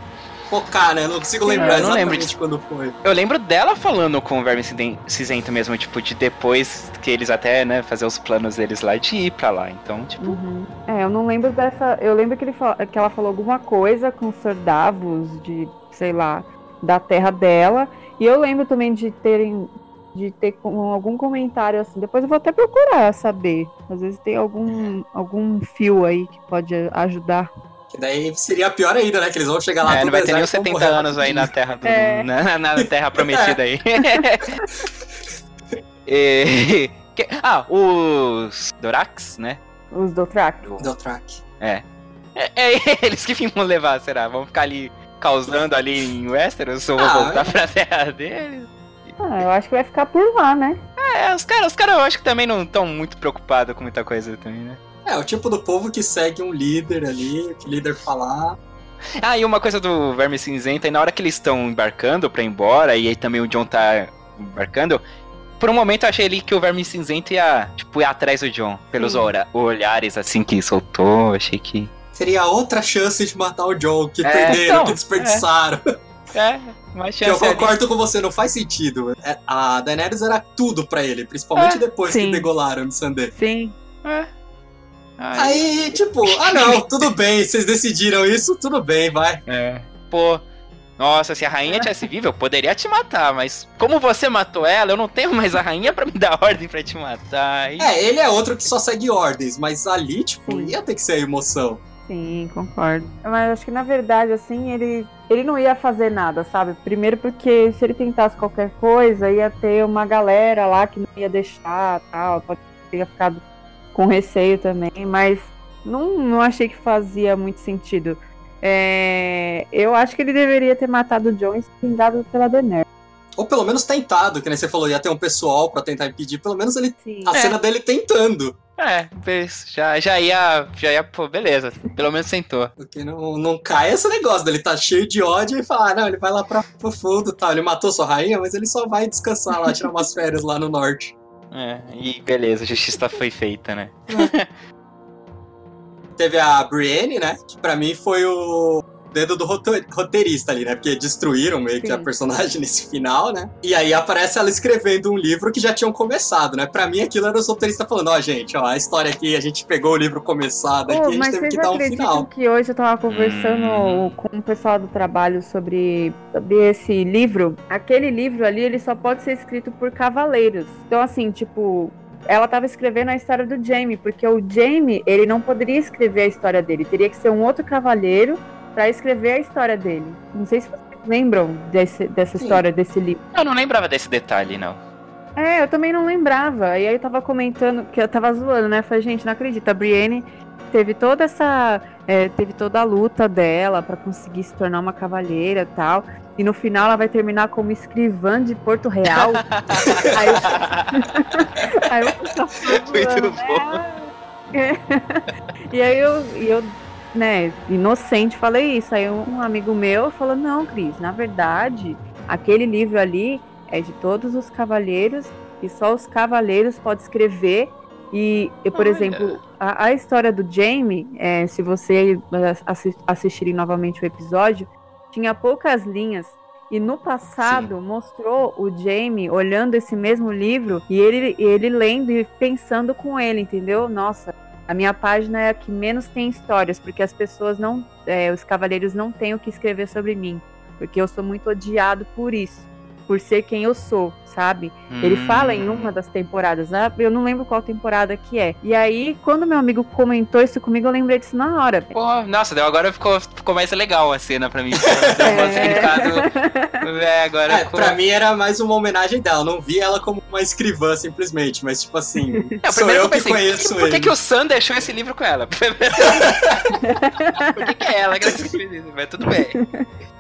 focar, né? Eu não consigo lembrar eu não lembro de quando foi. Eu lembro dela falando com o Verme Cinzento mesmo, tipo, de depois que eles até, né, fazer os planos deles lá de ir pra lá. Então, tipo. Uhum. É, eu não lembro dessa. Eu lembro que, ele que ela falou alguma coisa com o Sr. Davos, de, sei lá, da terra dela. E eu lembro também de terem. De ter algum comentário assim. Depois eu vou até procurar saber. Às vezes tem algum, algum fio aí que pode ajudar. Que daí seria pior ainda, né? Que eles vão chegar lá é, não vai ter nem uns 70 anos aí na Terra, do, é. na, na, Terra Prometida aí. e, que, ah, os Dorax, né? Os Dotrak. Dotrak. É. é. É, eles que vão levar, será? Vão ficar ali causando ali em Westeros ou vão ah, voltar é. pra terra deles? Ah, eu acho que vai ficar por lá, né? É, os caras, os caras eu acho que também não estão muito preocupados com muita coisa também, né? É, o tipo do povo que segue um líder ali, que o líder falar. Ah, e uma coisa do Verme Cinzento, aí na hora que eles estão embarcando pra ir embora, e aí também o John tá embarcando, por um momento eu achei ali que o Verme Cinzento ia, tipo, ir atrás do John, pelos olhares assim que soltou, achei que... Seria outra chance de matar o John, que é, perderam, então, que desperdiçaram. É, é chance Eu concordo ali. com você, não faz sentido. É, a Daenerys era tudo pra ele, principalmente é, depois sim. que degolaram no Sandê. Sim. É. Aí, Aí tipo, ah não, tudo bem, vocês decidiram isso, tudo bem, vai. É. Pô, nossa, se a rainha tivesse viva, eu poderia te matar, mas como você matou ela, eu não tenho mais a rainha para me dar ordem para te matar. E... É, ele é outro que só segue ordens, mas ali, tipo, ia ter que ser a emoção. Sim, concordo. Mas acho que na verdade, assim, ele, ele não ia fazer nada, sabe? Primeiro porque se ele tentasse qualquer coisa, ia ter uma galera lá que não ia deixar, tal, pode ter ficado com receio também, mas não, não achei que fazia muito sentido. É, eu acho que ele deveria ter matado o John e se vingado pela Daenerys. Ou pelo menos tentado, que nem você falou, ia ter um pessoal para tentar impedir, pelo menos ele. Sim. A é. cena dele tentando. É, já, já ia. Já ia, pô, beleza. Pelo menos tentou. Porque não, não cai esse negócio dele tá cheio de ódio e fala, ah, não, ele vai lá pra, pro fundo tal. Ele matou sua rainha, mas ele só vai descansar lá, tirar umas férias lá no norte. É, e beleza, a justiça foi feita, né? Teve a Brienne, né? Que pra mim foi o dedo do roteirista ali, né? Porque destruíram meio Sim. que a personagem nesse final, né? E aí aparece ela escrevendo um livro que já tinham começado, né? Pra mim aquilo era os roteiristas falando, ó, oh, gente, ó, a história aqui, a gente pegou o livro começado aqui, oh, a gente teve que dar um final. que hoje eu tava conversando hum. com o pessoal do trabalho sobre, sobre esse livro. Aquele livro ali, ele só pode ser escrito por cavaleiros. Então, assim, tipo, ela estava escrevendo a história do Jamie, porque o Jamie, ele não poderia escrever a história dele, teria que ser um outro cavaleiro para escrever a história dele. Não sei se vocês lembram desse, dessa Sim. história desse livro. Eu não lembrava desse detalhe, não. É, eu também não lembrava. E aí eu tava comentando, que eu tava zoando, né? Falei, gente, não acredito. A Brienne teve toda essa. É, teve toda a luta dela para conseguir se tornar uma cavalheira e tal. E no final ela vai terminar como escrivã de Porto Real. aí, aí eu Muito bom. É. e aí eu, eu, né, inocente, falei isso. Aí um amigo meu falou: Não, Cris, na verdade, aquele livro ali é de todos os cavaleiros e só os cavaleiros podem escrever e, por Olha. exemplo, a, a, história do Jamie, é, se você assistirem novamente o episódio, tinha poucas linhas. E no passado Sim. mostrou o Jamie olhando esse mesmo livro e ele, ele lendo e pensando com ele, entendeu? Nossa, a minha página é a que menos tem histórias, porque as pessoas não. É, os cavaleiros não têm o que escrever sobre mim. Porque eu sou muito odiado por isso por ser quem eu sou, sabe? Hum. Ele fala em uma das temporadas, né? eu não lembro qual temporada que é. E aí, quando meu amigo comentou isso comigo, eu lembrei disso na hora. Pô, nossa, agora ficou, ficou mais legal a cena pra mim. é. é, agora é, ficou... Pra mim era mais uma homenagem dela, eu não vi ela como uma escrivã simplesmente, mas tipo assim, é, sou eu que pensei, conheço por que, ele. Por que, que o Sam deixou esse livro com ela? por que, que é ela que escreveu isso? Mas tudo bem.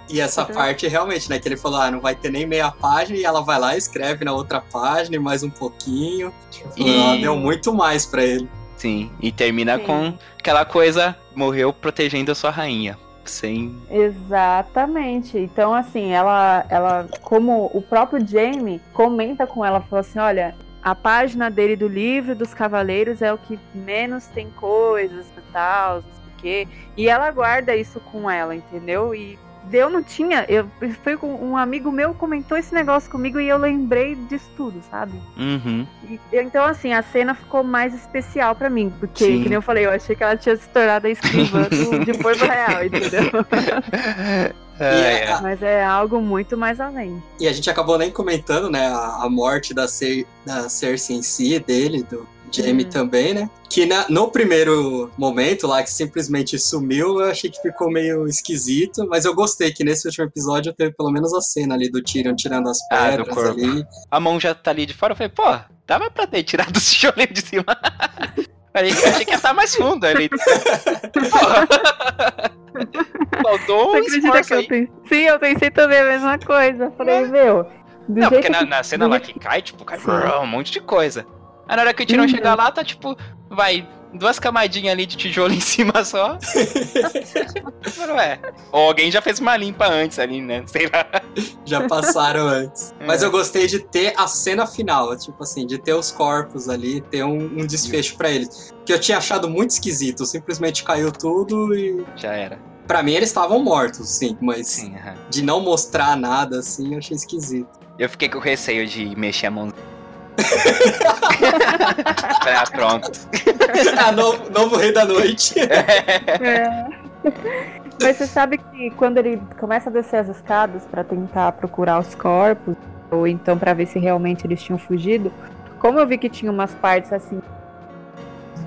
E essa uhum. parte realmente, né? Que ele falou, ah, não vai ter nem meia página, e ela vai lá, escreve na outra página, mais um pouquinho. E... Ela deu muito mais para ele. Sim, e termina Sim. com aquela coisa, morreu protegendo a sua rainha. Sem... Exatamente. Então, assim, ela, ela, como o próprio Jamie comenta com ela, falou assim: olha, a página dele do livro dos Cavaleiros é o que menos tem coisas e tal, não sei o quê. E ela guarda isso com ela, entendeu? E eu não tinha. Eu foi com um amigo meu comentou esse negócio comigo e eu lembrei disso tudo, sabe? Uhum. E, então, assim, a cena ficou mais especial para mim, porque, Sim. que nem eu falei, eu achei que ela tinha se tornado a escrivã de Porto Real, entendeu? É, é. Mas é algo muito mais além. E a gente acabou nem comentando, né, a, a morte da, Cer da Cersei em si, dele, do, Jamie hum. também, né? Que na, no primeiro momento lá, que simplesmente sumiu, eu achei que ficou meio esquisito, mas eu gostei que nesse último episódio teve pelo menos a cena ali do Tyrion tirando as ah, pedras ah, ali. A mão já tá ali de fora, eu falei, pô, dava pra ter tirado o tijolinho de cima. Falei, eu achei que ia estar mais fundo ali. Faltou um esforço eu pensei, Sim, eu pensei também a mesma coisa. Falei, é. meu... Não, porque na, na cena lá que cai, tipo, cai um monte de coisa. Aí na hora que o Tirão uhum. chegar lá, tá tipo, vai, duas camadinhas ali de tijolo em cima só. Não é. Ou alguém já fez uma limpa antes ali, né? Sei lá. Já passaram antes. É. Mas eu gostei de ter a cena final, tipo assim, de ter os corpos ali, ter um, um desfecho para eles. Que eu tinha achado muito esquisito. Simplesmente caiu tudo e. Já era. Pra mim eles estavam mortos, sim, mas sim, uhum. de não mostrar nada assim, eu achei esquisito. Eu fiquei com receio de mexer a mão ah, pronto. ah, novo, novo rei da noite. É. Mas você sabe que quando ele começa a descer as escadas para tentar procurar os corpos, ou então para ver se realmente eles tinham fugido, como eu vi que tinha umas partes assim,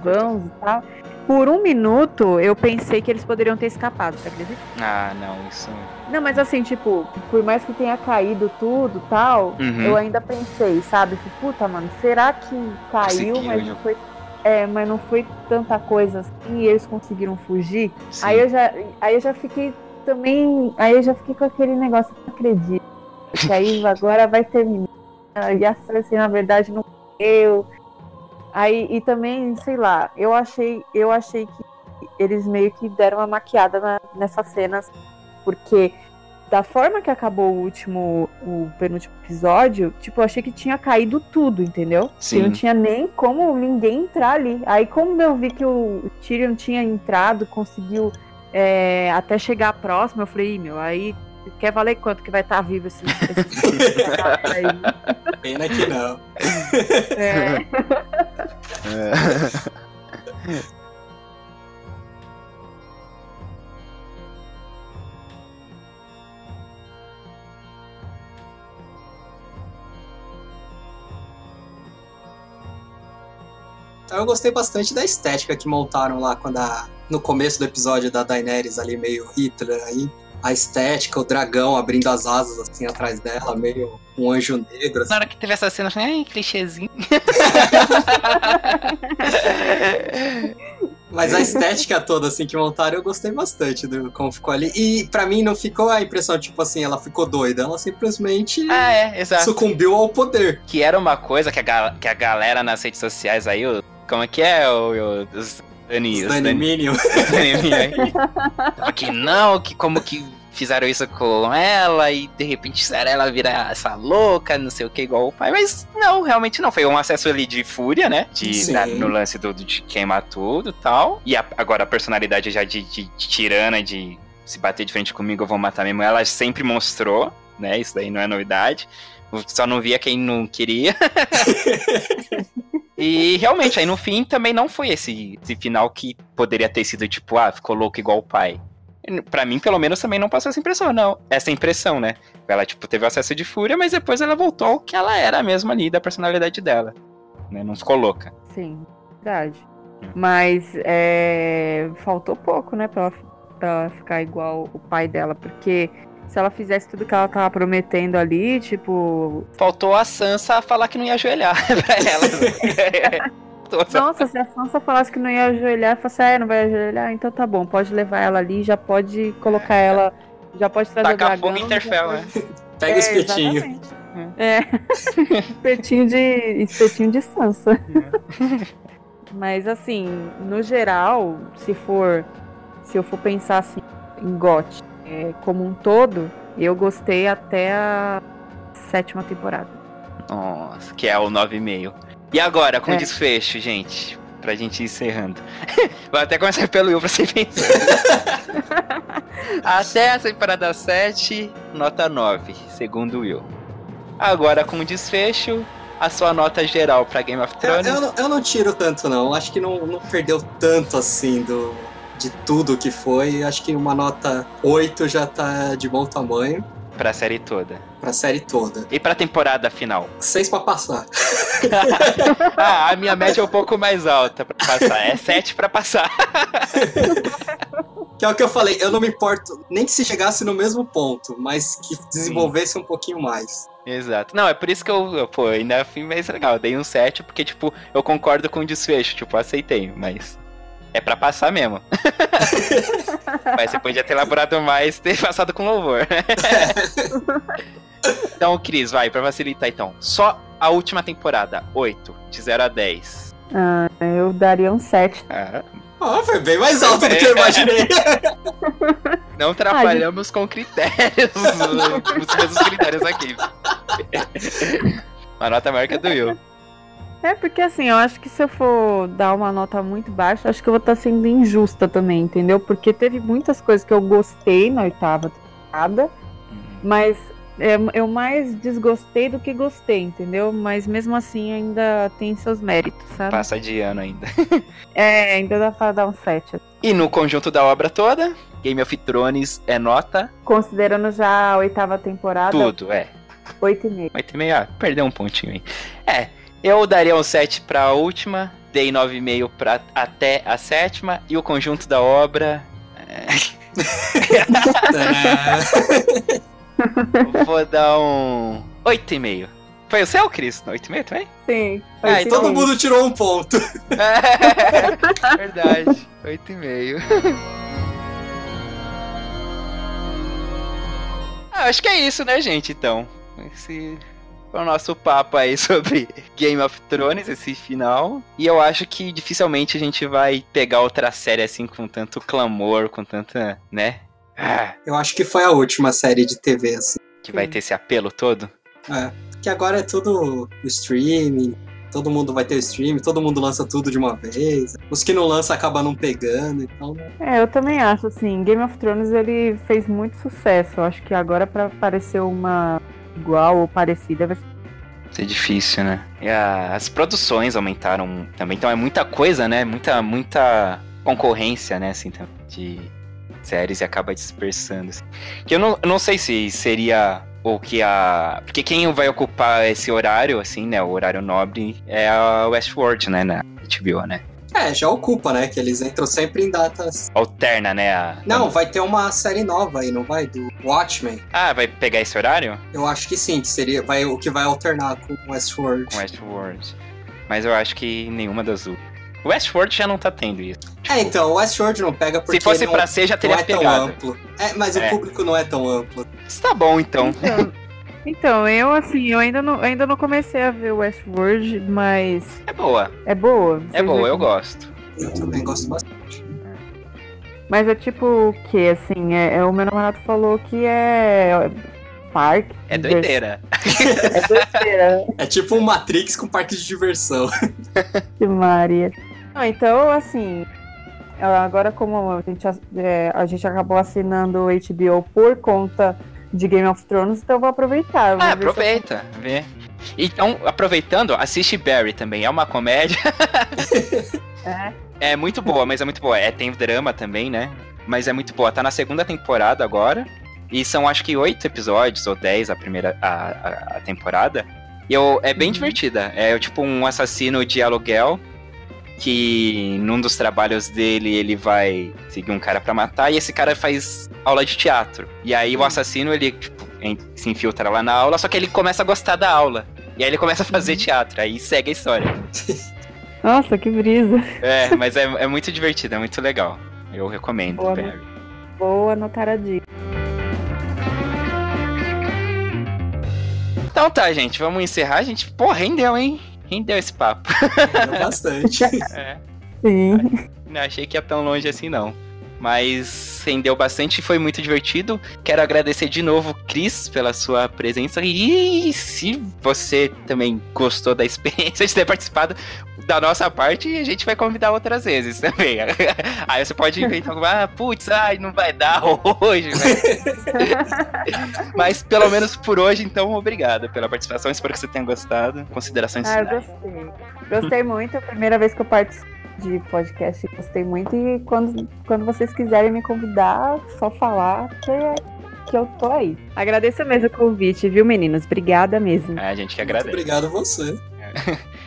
vãos e tal, por um minuto eu pensei que eles poderiam ter escapado, você acredita? Ah, não, isso. Não, mas assim, tipo, por mais que tenha caído tudo tal, uhum. eu ainda pensei, sabe? Puta, mano, será que caiu, mas não foi. É, mas não foi tanta coisa assim e eles conseguiram fugir. Aí eu já. Aí eu já fiquei também. Aí eu já fiquei com aquele negócio, não acredito. Que aí agora vai terminar. E a Cersei, na verdade, não eu Aí, e também, sei lá, eu achei, eu achei que eles meio que deram uma maquiada na, nessas cenas, porque da forma que acabou o último, o penúltimo episódio, tipo, eu achei que tinha caído tudo, entendeu? Sim. Que não tinha nem como ninguém entrar ali. Aí, como eu vi que o Tyrion tinha entrado, conseguiu é, até chegar próximo, eu falei, meu, aí quer valer quanto que vai estar tá vivo esse, esse aí? Pena que não. É. é. Eu gostei bastante da estética que montaram lá quando a, no começo do episódio da Daenerys ali meio Hitler aí a estética, o dragão abrindo as asas assim atrás dela, meio um anjo negro. Assim. Na hora que teve essa cena, eu falei, ai, clichêzinho. Mas a estética toda, assim, que montaram, eu gostei bastante do como ficou ali. E para mim não ficou a impressão, tipo assim, ela ficou doida. Ela simplesmente ah, é, sucumbiu ao poder. Que era uma coisa que a, que a galera nas redes sociais aí, o, como é que é? O, o, os Dani, os Dani Minion. que não, que como que fizeram isso com ela e de repente fizeram ela virar essa louca, não sei o que, igual o pai. Mas não, realmente não. Foi um acesso ali de fúria, né? De, na, no lance do, de queimar tudo e tal. E a, agora a personalidade já de, de, de, tirana, de se bater de frente comigo, eu vou matar mesmo. Ela sempre mostrou, né? Isso daí não é novidade. Só não via quem não queria. E realmente, aí no fim também não foi esse, esse final que poderia ter sido tipo, ah, ficou louco igual o pai. Pra mim, pelo menos, também não passou essa impressão, não. Essa impressão, né? Ela, tipo, teve acesso de fúria, mas depois ela voltou ao que ela era mesmo ali, da personalidade dela. Né? Não ficou louca. Sim, verdade. Hum. Mas é... faltou pouco, né, pra ela, pra ela ficar igual o pai dela, porque se ela fizesse tudo que ela tava prometendo ali, tipo. Faltou a Sansa falar que não ia ajoelhar pra ela. Nossa, se a Sansa falasse que não ia ajoelhar, falasse, é, não vai ajoelhar, então tá bom, pode levar ela ali, já pode colocar ela, já pode trazer Tacar o dragão. fogo Interfell, pode... né? Pega é, o espetinho. É. espetinho de. espetinho de Sansa. É. Mas assim, no geral, se for. Se eu for pensar assim em GOT, é, como um todo, eu gostei até a sétima temporada. Nossa, que é o 9,5. E agora, com é. desfecho, gente? Pra gente ir encerrando. Vou até começar pelo Will pra você pensar. até a temporada 7, nota 9, segundo o Will. Agora, com desfecho, a sua nota geral pra Game of Thrones? Eu, eu, não, eu não tiro tanto, não. Acho que não, não perdeu tanto assim do, de tudo que foi, acho que uma nota 8 já tá de bom tamanho. Pra série toda. Pra série toda. E pra temporada final? 6 pra passar. ah, a minha média é um pouco mais alta pra passar. É 7 pra passar. que é o que eu falei, eu não me importo nem que se chegasse no mesmo ponto, mas que desenvolvesse Sim. um pouquinho mais. Exato. Não, é por isso que eu, pô, ainda fui mais legal. Eu dei um 7 porque, tipo, eu concordo com o desfecho, tipo, aceitei, mas é pra passar mesmo. Mas você podia ter elaborado mais ter passado com louvor. então, Cris, vai, pra facilitar então. Só a última temporada, 8, de 0 a 10. Ah, eu daria um 7. Ah. Oh, foi bem mais alto do que eu imaginei. Não trabalhamos com critérios, os mesmos critérios aqui. Uma nota maior que a do Will. É, porque assim, eu acho que se eu for dar uma nota muito baixa, acho que eu vou estar sendo injusta também, entendeu? Porque teve muitas coisas que eu gostei na oitava temporada, uhum. mas é, eu mais desgostei do que gostei, entendeu? Mas mesmo assim ainda tem seus méritos, sabe? Passa de ano ainda. é, ainda dá pra dar um 7. E no conjunto da obra toda, Game of Thrones é nota? Considerando já a oitava temporada. Tudo, é. 8,5. 8,5, ah, perdeu um pontinho aí. É, eu daria um 7 para a última, dei 9,5 para até a sétima e o conjunto da obra. É... Vou dar um 8,5. Foi o seu, Cris? 8,5 também? Sim. Ah, então todo mundo tirou um ponto. É, verdade. 8,5. ah, acho que é isso, né, gente? Então. Esse o nosso papo aí sobre Game of Thrones, esse final. E eu acho que dificilmente a gente vai pegar outra série assim com tanto clamor, com tanta, né? Ah. Eu acho que foi a última série de TV, assim. Que vai ter esse apelo todo? É. Que agora é tudo streaming, todo mundo vai ter stream, todo mundo lança tudo de uma vez. Os que não lançam acabam não pegando, então. Né? É, eu também acho assim, Game of Thrones ele fez muito sucesso. Eu acho que agora para aparecer uma igual ou parecida vai ser difícil, né? E a, as produções aumentaram também, então é muita coisa, né? Muita, muita concorrência, né? Assim, de séries e acaba dispersando. Assim. Que eu não, não sei se seria ou que a. Porque quem vai ocupar esse horário, assim, né? O horário nobre é a Westworld, né? Na HBO, né? É, É, já ocupa, né? Que eles entram sempre em datas. Alterna, né? A... Não, vai ter uma série nova aí, não vai? Do Watchmen. Ah, vai pegar esse horário? Eu acho que sim, que seria vai, o que vai alternar com Westworld. Com Westworld. Mas eu acho que nenhuma das duas. Westworld já não tá tendo isso. Tipo, é, então, o Westworld não pega porque. Se fosse não, pra ser, já teria não é pegado. tão amplo. É, mas é. o público não é tão amplo. Está bom, então. Então. Eu assim, eu ainda não, ainda não comecei a ver Westworld, mas. É boa. É boa? É boa, eu gosto. Eu também gosto bastante. Mas é tipo o que, assim? É, é, o meu namorado falou que é. Parque. É doideira. é doideira. É tipo um Matrix com parque de diversão. Que Maria. Não, então, assim. Agora, como a gente, é, a gente acabou assinando o HBO por conta de Game of Thrones, então eu vou aproveitar. ah, aproveita, eu... vê. Então, aproveitando, assiste Barry também. É uma comédia. é. É muito boa, mas é muito boa. É, tem drama também, né? Mas é muito boa. Tá na segunda temporada agora. E são acho que oito episódios, ou dez a primeira a, a, a temporada. E eu, é bem uhum. divertida. É tipo um assassino de aluguel que num dos trabalhos dele ele vai seguir um cara para matar e esse cara faz aula de teatro. E aí o hum. assassino ele tipo, se infiltra lá na aula, só que ele começa a gostar da aula. E aí ele começa a fazer uhum. teatro, aí segue a história. Nossa, que brisa. É, mas é, é muito divertido, é muito legal. Eu recomendo, Boa, Barry. Vou anotar a dica. Então tá, gente, vamos encerrar. A gente, pô, rendeu, hein? Rendeu esse papo. Rendeu bastante. é. Sim. Não achei que ia tão longe assim, não. Mas rendeu bastante e foi muito divertido. Quero agradecer de novo, Cris, pela sua presença. E se você também gostou da experiência de ter participado da nossa parte, a gente vai convidar outras vezes também. Aí você pode inventar alguma, ah, putz, ai, não vai dar hoje. Mas pelo menos por hoje, então, obrigado pela participação. Espero que você tenha gostado. Considerações ah, finais. gostei. Gostei muito. A primeira vez que eu participo de podcast, gostei muito. E quando, quando vocês quiserem me convidar, só falar que, que eu tô aí. Agradeço mesmo o convite, viu, meninos? Obrigada mesmo. É, a gente que agradece. Muito obrigado a você. É.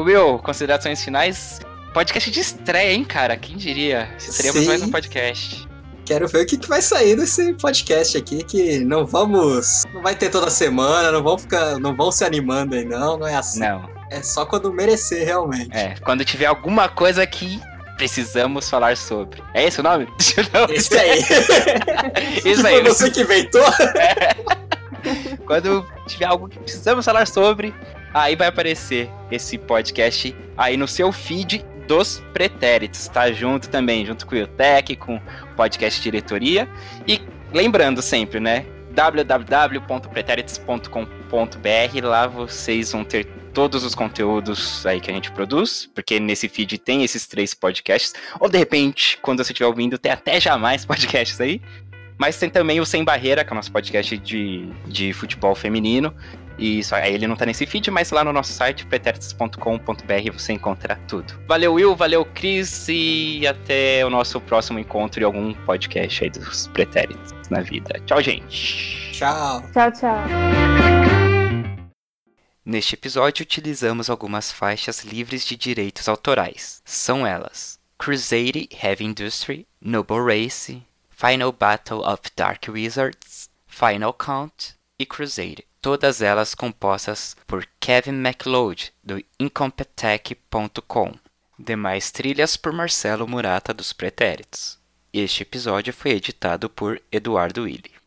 o meu, considerações finais. Podcast de estreia, hein, cara? Quem diria? Seríamos Sim. mais um podcast. Quero ver o que, que vai sair desse podcast aqui, que não vamos. Não vai ter toda semana, não vão ficar. Não vão se animando aí, não, não é assim. Não. É só quando merecer, realmente. É, quando tiver alguma coisa que precisamos falar sobre. É esse o nome? Não. Esse aí. Isso aí. Foi você que inventou? É. Quando tiver algo que precisamos falar sobre, aí vai aparecer esse podcast aí no seu feed dos pretéritos, tá? Junto também, junto com o Iotec, com o podcast Diretoria. E lembrando sempre, né? www.pretéritos.com.br Lá vocês vão ter todos os conteúdos aí que a gente produz, porque nesse feed tem esses três podcasts, ou de repente, quando você estiver ouvindo, tem até já mais podcasts aí. Mas tem também o Sem Barreira, que é o nosso podcast de, de futebol feminino. E só, ele não tá nesse feed, mas lá no nosso site, pretéritos.com.br, você encontra tudo. Valeu, Will, valeu, Cris, e até o nosso próximo encontro em algum podcast aí dos pretéritos na vida. Tchau, gente. Tchau. Tchau, tchau. Neste episódio, utilizamos algumas faixas livres de direitos autorais. São elas: Crusade Heavy Industry, Noble Race, Final Battle of Dark Wizards, Final Count e Crusade. Todas elas compostas por Kevin MacLeod, do Incompetech.com. Demais trilhas por Marcelo Murata dos Pretéritos. Este episódio foi editado por Eduardo Willi.